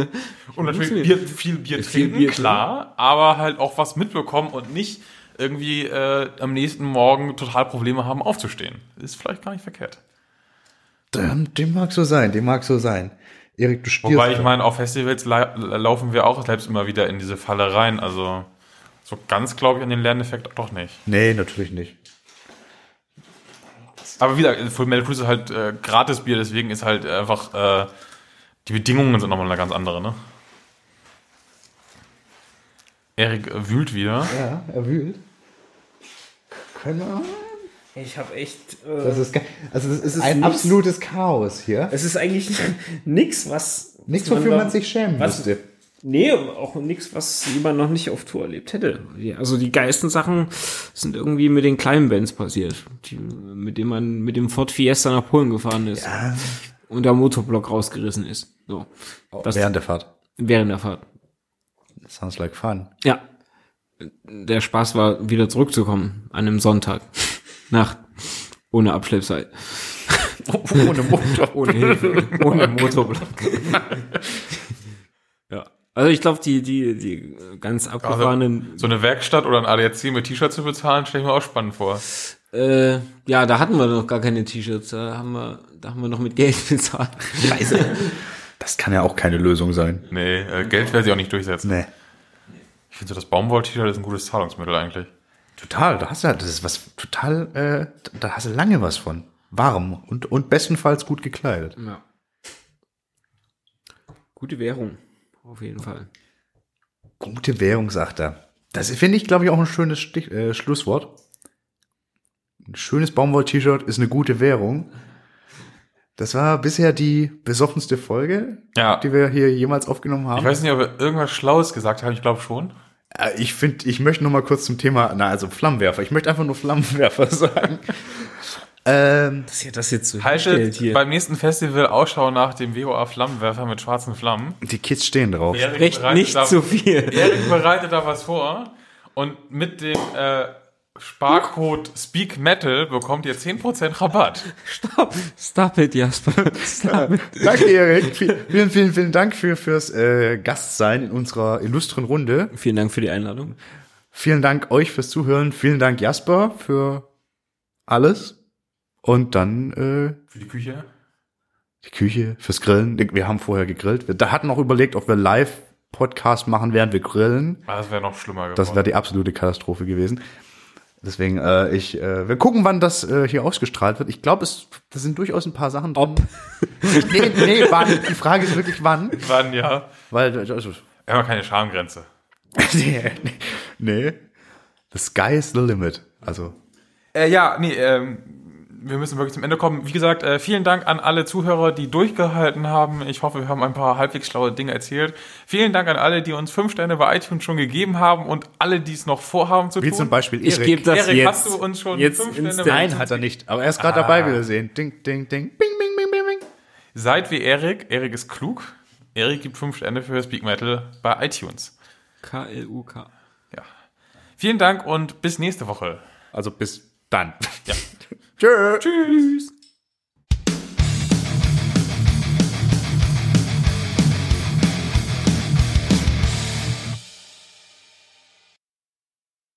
Und natürlich Bier, viel Bier
Viel
trinken,
Bier
klar, aber halt auch was mitbekommen und nicht irgendwie äh, am nächsten Morgen total Probleme haben, aufzustehen. Ist vielleicht gar nicht verkehrt.
Dem, dem mag so sein, dem mag so sein. Erik, du stierst.
Wobei ich meine, auf Festivals la laufen wir auch selbst immer wieder in diese Falle rein. Also so ganz glaube ich an den Lerneffekt doch nicht.
Nee, natürlich nicht.
Aber wieder, Full Metal Cruise ist halt äh, gratis Bier, deswegen ist halt einfach, äh, die Bedingungen sind nochmal eine ganz andere, ne? Erik wühlt wieder.
Ja, er wühlt. Keine Ahnung.
Ich habe echt.
Das ist, also das ist,
ist
ein
nix.
absolutes Chaos hier.
es ist eigentlich nix, was.
Nichts,
was
wofür
da-
man sich schämen
was-
müsste.
Nee, auch nichts, was jemand noch nicht auf Tour erlebt hätte. Also die geilsten Sachen sind irgendwie mit den kleinen Bands passiert, die, mit dem man mit dem Ford Fiesta nach Polen gefahren ist und der Motorblock rausgerissen ist. So. Das
Während der Fahrt.
während der Fahrt.
Sounds like fun.
Ja. Der Spaß war, wieder zurückzukommen an einem Sonntag. Nacht. Ohne Abschleppseil.
Ohne Motor.
Ohne Hilfe. Ohne Motorblock. ja. Also ich glaube, die, die, die ganz abgefahrenen,
So eine Werkstatt oder ein ADAC mit T-Shirt zu bezahlen, stelle ich mir auch spannend vor.
äh, ja, da hatten wir noch gar keine T-Shirts. Da haben wir, da haben wir noch mit Geld bezahlt.
Scheiße. Das kann ja auch keine Lösung sein.
Nee, äh, Geld werde ich auch nicht durchsetzen.
Nee.
Ich finde so, das Baumwoll-T-Shirt ist ein gutes Zahlungsmittel eigentlich.
Total, da hast du halt, das ist was total, äh, da hast du lange was von. Warm und, und bestenfalls gut gekleidet.
Ja. Gute Währung. Auf jeden Fall.
Gute Währung, sagt er. Das finde ich, glaube ich, auch ein schönes Stich, äh, Schlusswort. Ein schönes Baumwoll-T-Shirt ist eine gute Währung. Das war bisher die besoffenste Folge,
Ja.
die wir hier jemals aufgenommen haben.
Ich weiß nicht, ob wir irgendwas Schlaues gesagt haben, ich glaube schon.
Äh, Ich finde, ich möchte noch mal kurz zum Thema, na also Flammenwerfer. Ich möchte einfach nur Flammenwerfer sagen. ähm,
Dass ihr das jetzt so
Haltet beim nächsten Festival Ausschau nach dem WOA Flammenwerfer mit schwarzen Flammen.
die Kids stehen drauf.
Erik
Recht nicht
da,
zu viel.
Erik bereitet da was vor und mit dem äh, Sparcode Speak Metal bekommt ihr 10% Rabatt.
Stop. Stop it, Jasper. Stop it.
Danke, Erik. Vielen, vielen, vielen Dank für, fürs äh, Gastsein in unserer illustren Runde.
Vielen Dank für die Einladung.
Vielen Dank euch fürs Zuhören. Vielen Dank, Jasper, für alles. Und dann äh,
Für die Küche.
die Küche, fürs Grillen. Wir haben vorher gegrillt. Wir da hatten auch überlegt, ob wir Live-Podcast machen, während wir grillen.
Ah, das wäre noch schlimmer geworden.
Das wäre die absolute Katastrophe gewesen. Deswegen, äh, ich, äh, wir gucken, wann das äh, hier ausgestrahlt wird. Ich glaube, es, da sind durchaus ein paar Sachen drin.
Ob.
Nee, nee, wann. Die Frage ist wirklich wann.
Wann, ja.
Weil, also,
Wir haben keine Schamgrenze.
nee, nee. The sky is the limit. Also,
Äh, ja, nee, ähm, wir müssen wirklich zum Ende kommen. Wie gesagt, äh, vielen Dank an alle Zuhörer, die durchgehalten haben. Ich hoffe, wir haben ein paar halbwegs schlaue Dinge erzählt. Vielen Dank an alle, die uns fünf Sterne bei iTunes schon gegeben haben und alle, die es noch vorhaben zu
wie
tun.
zum Beispiel
Ich
Erik.
gebe das
Erik,
jetzt.
hast du uns schon
jetzt
fünf Sterne
Nein, hat er nicht. Aber er ist gerade dabei, wie wir sehen. Ding, ding, ding. Bing, bing, bing, bing, bing.
Seid wie Erik. Erik ist klug. Erik gibt fünf Sterne für Speak Metal bei iTunes.
K-L-U-K.
Ja. Vielen Dank und bis nächste Woche.
Also bis dann.
Ja.
Tschö.
Tschüss.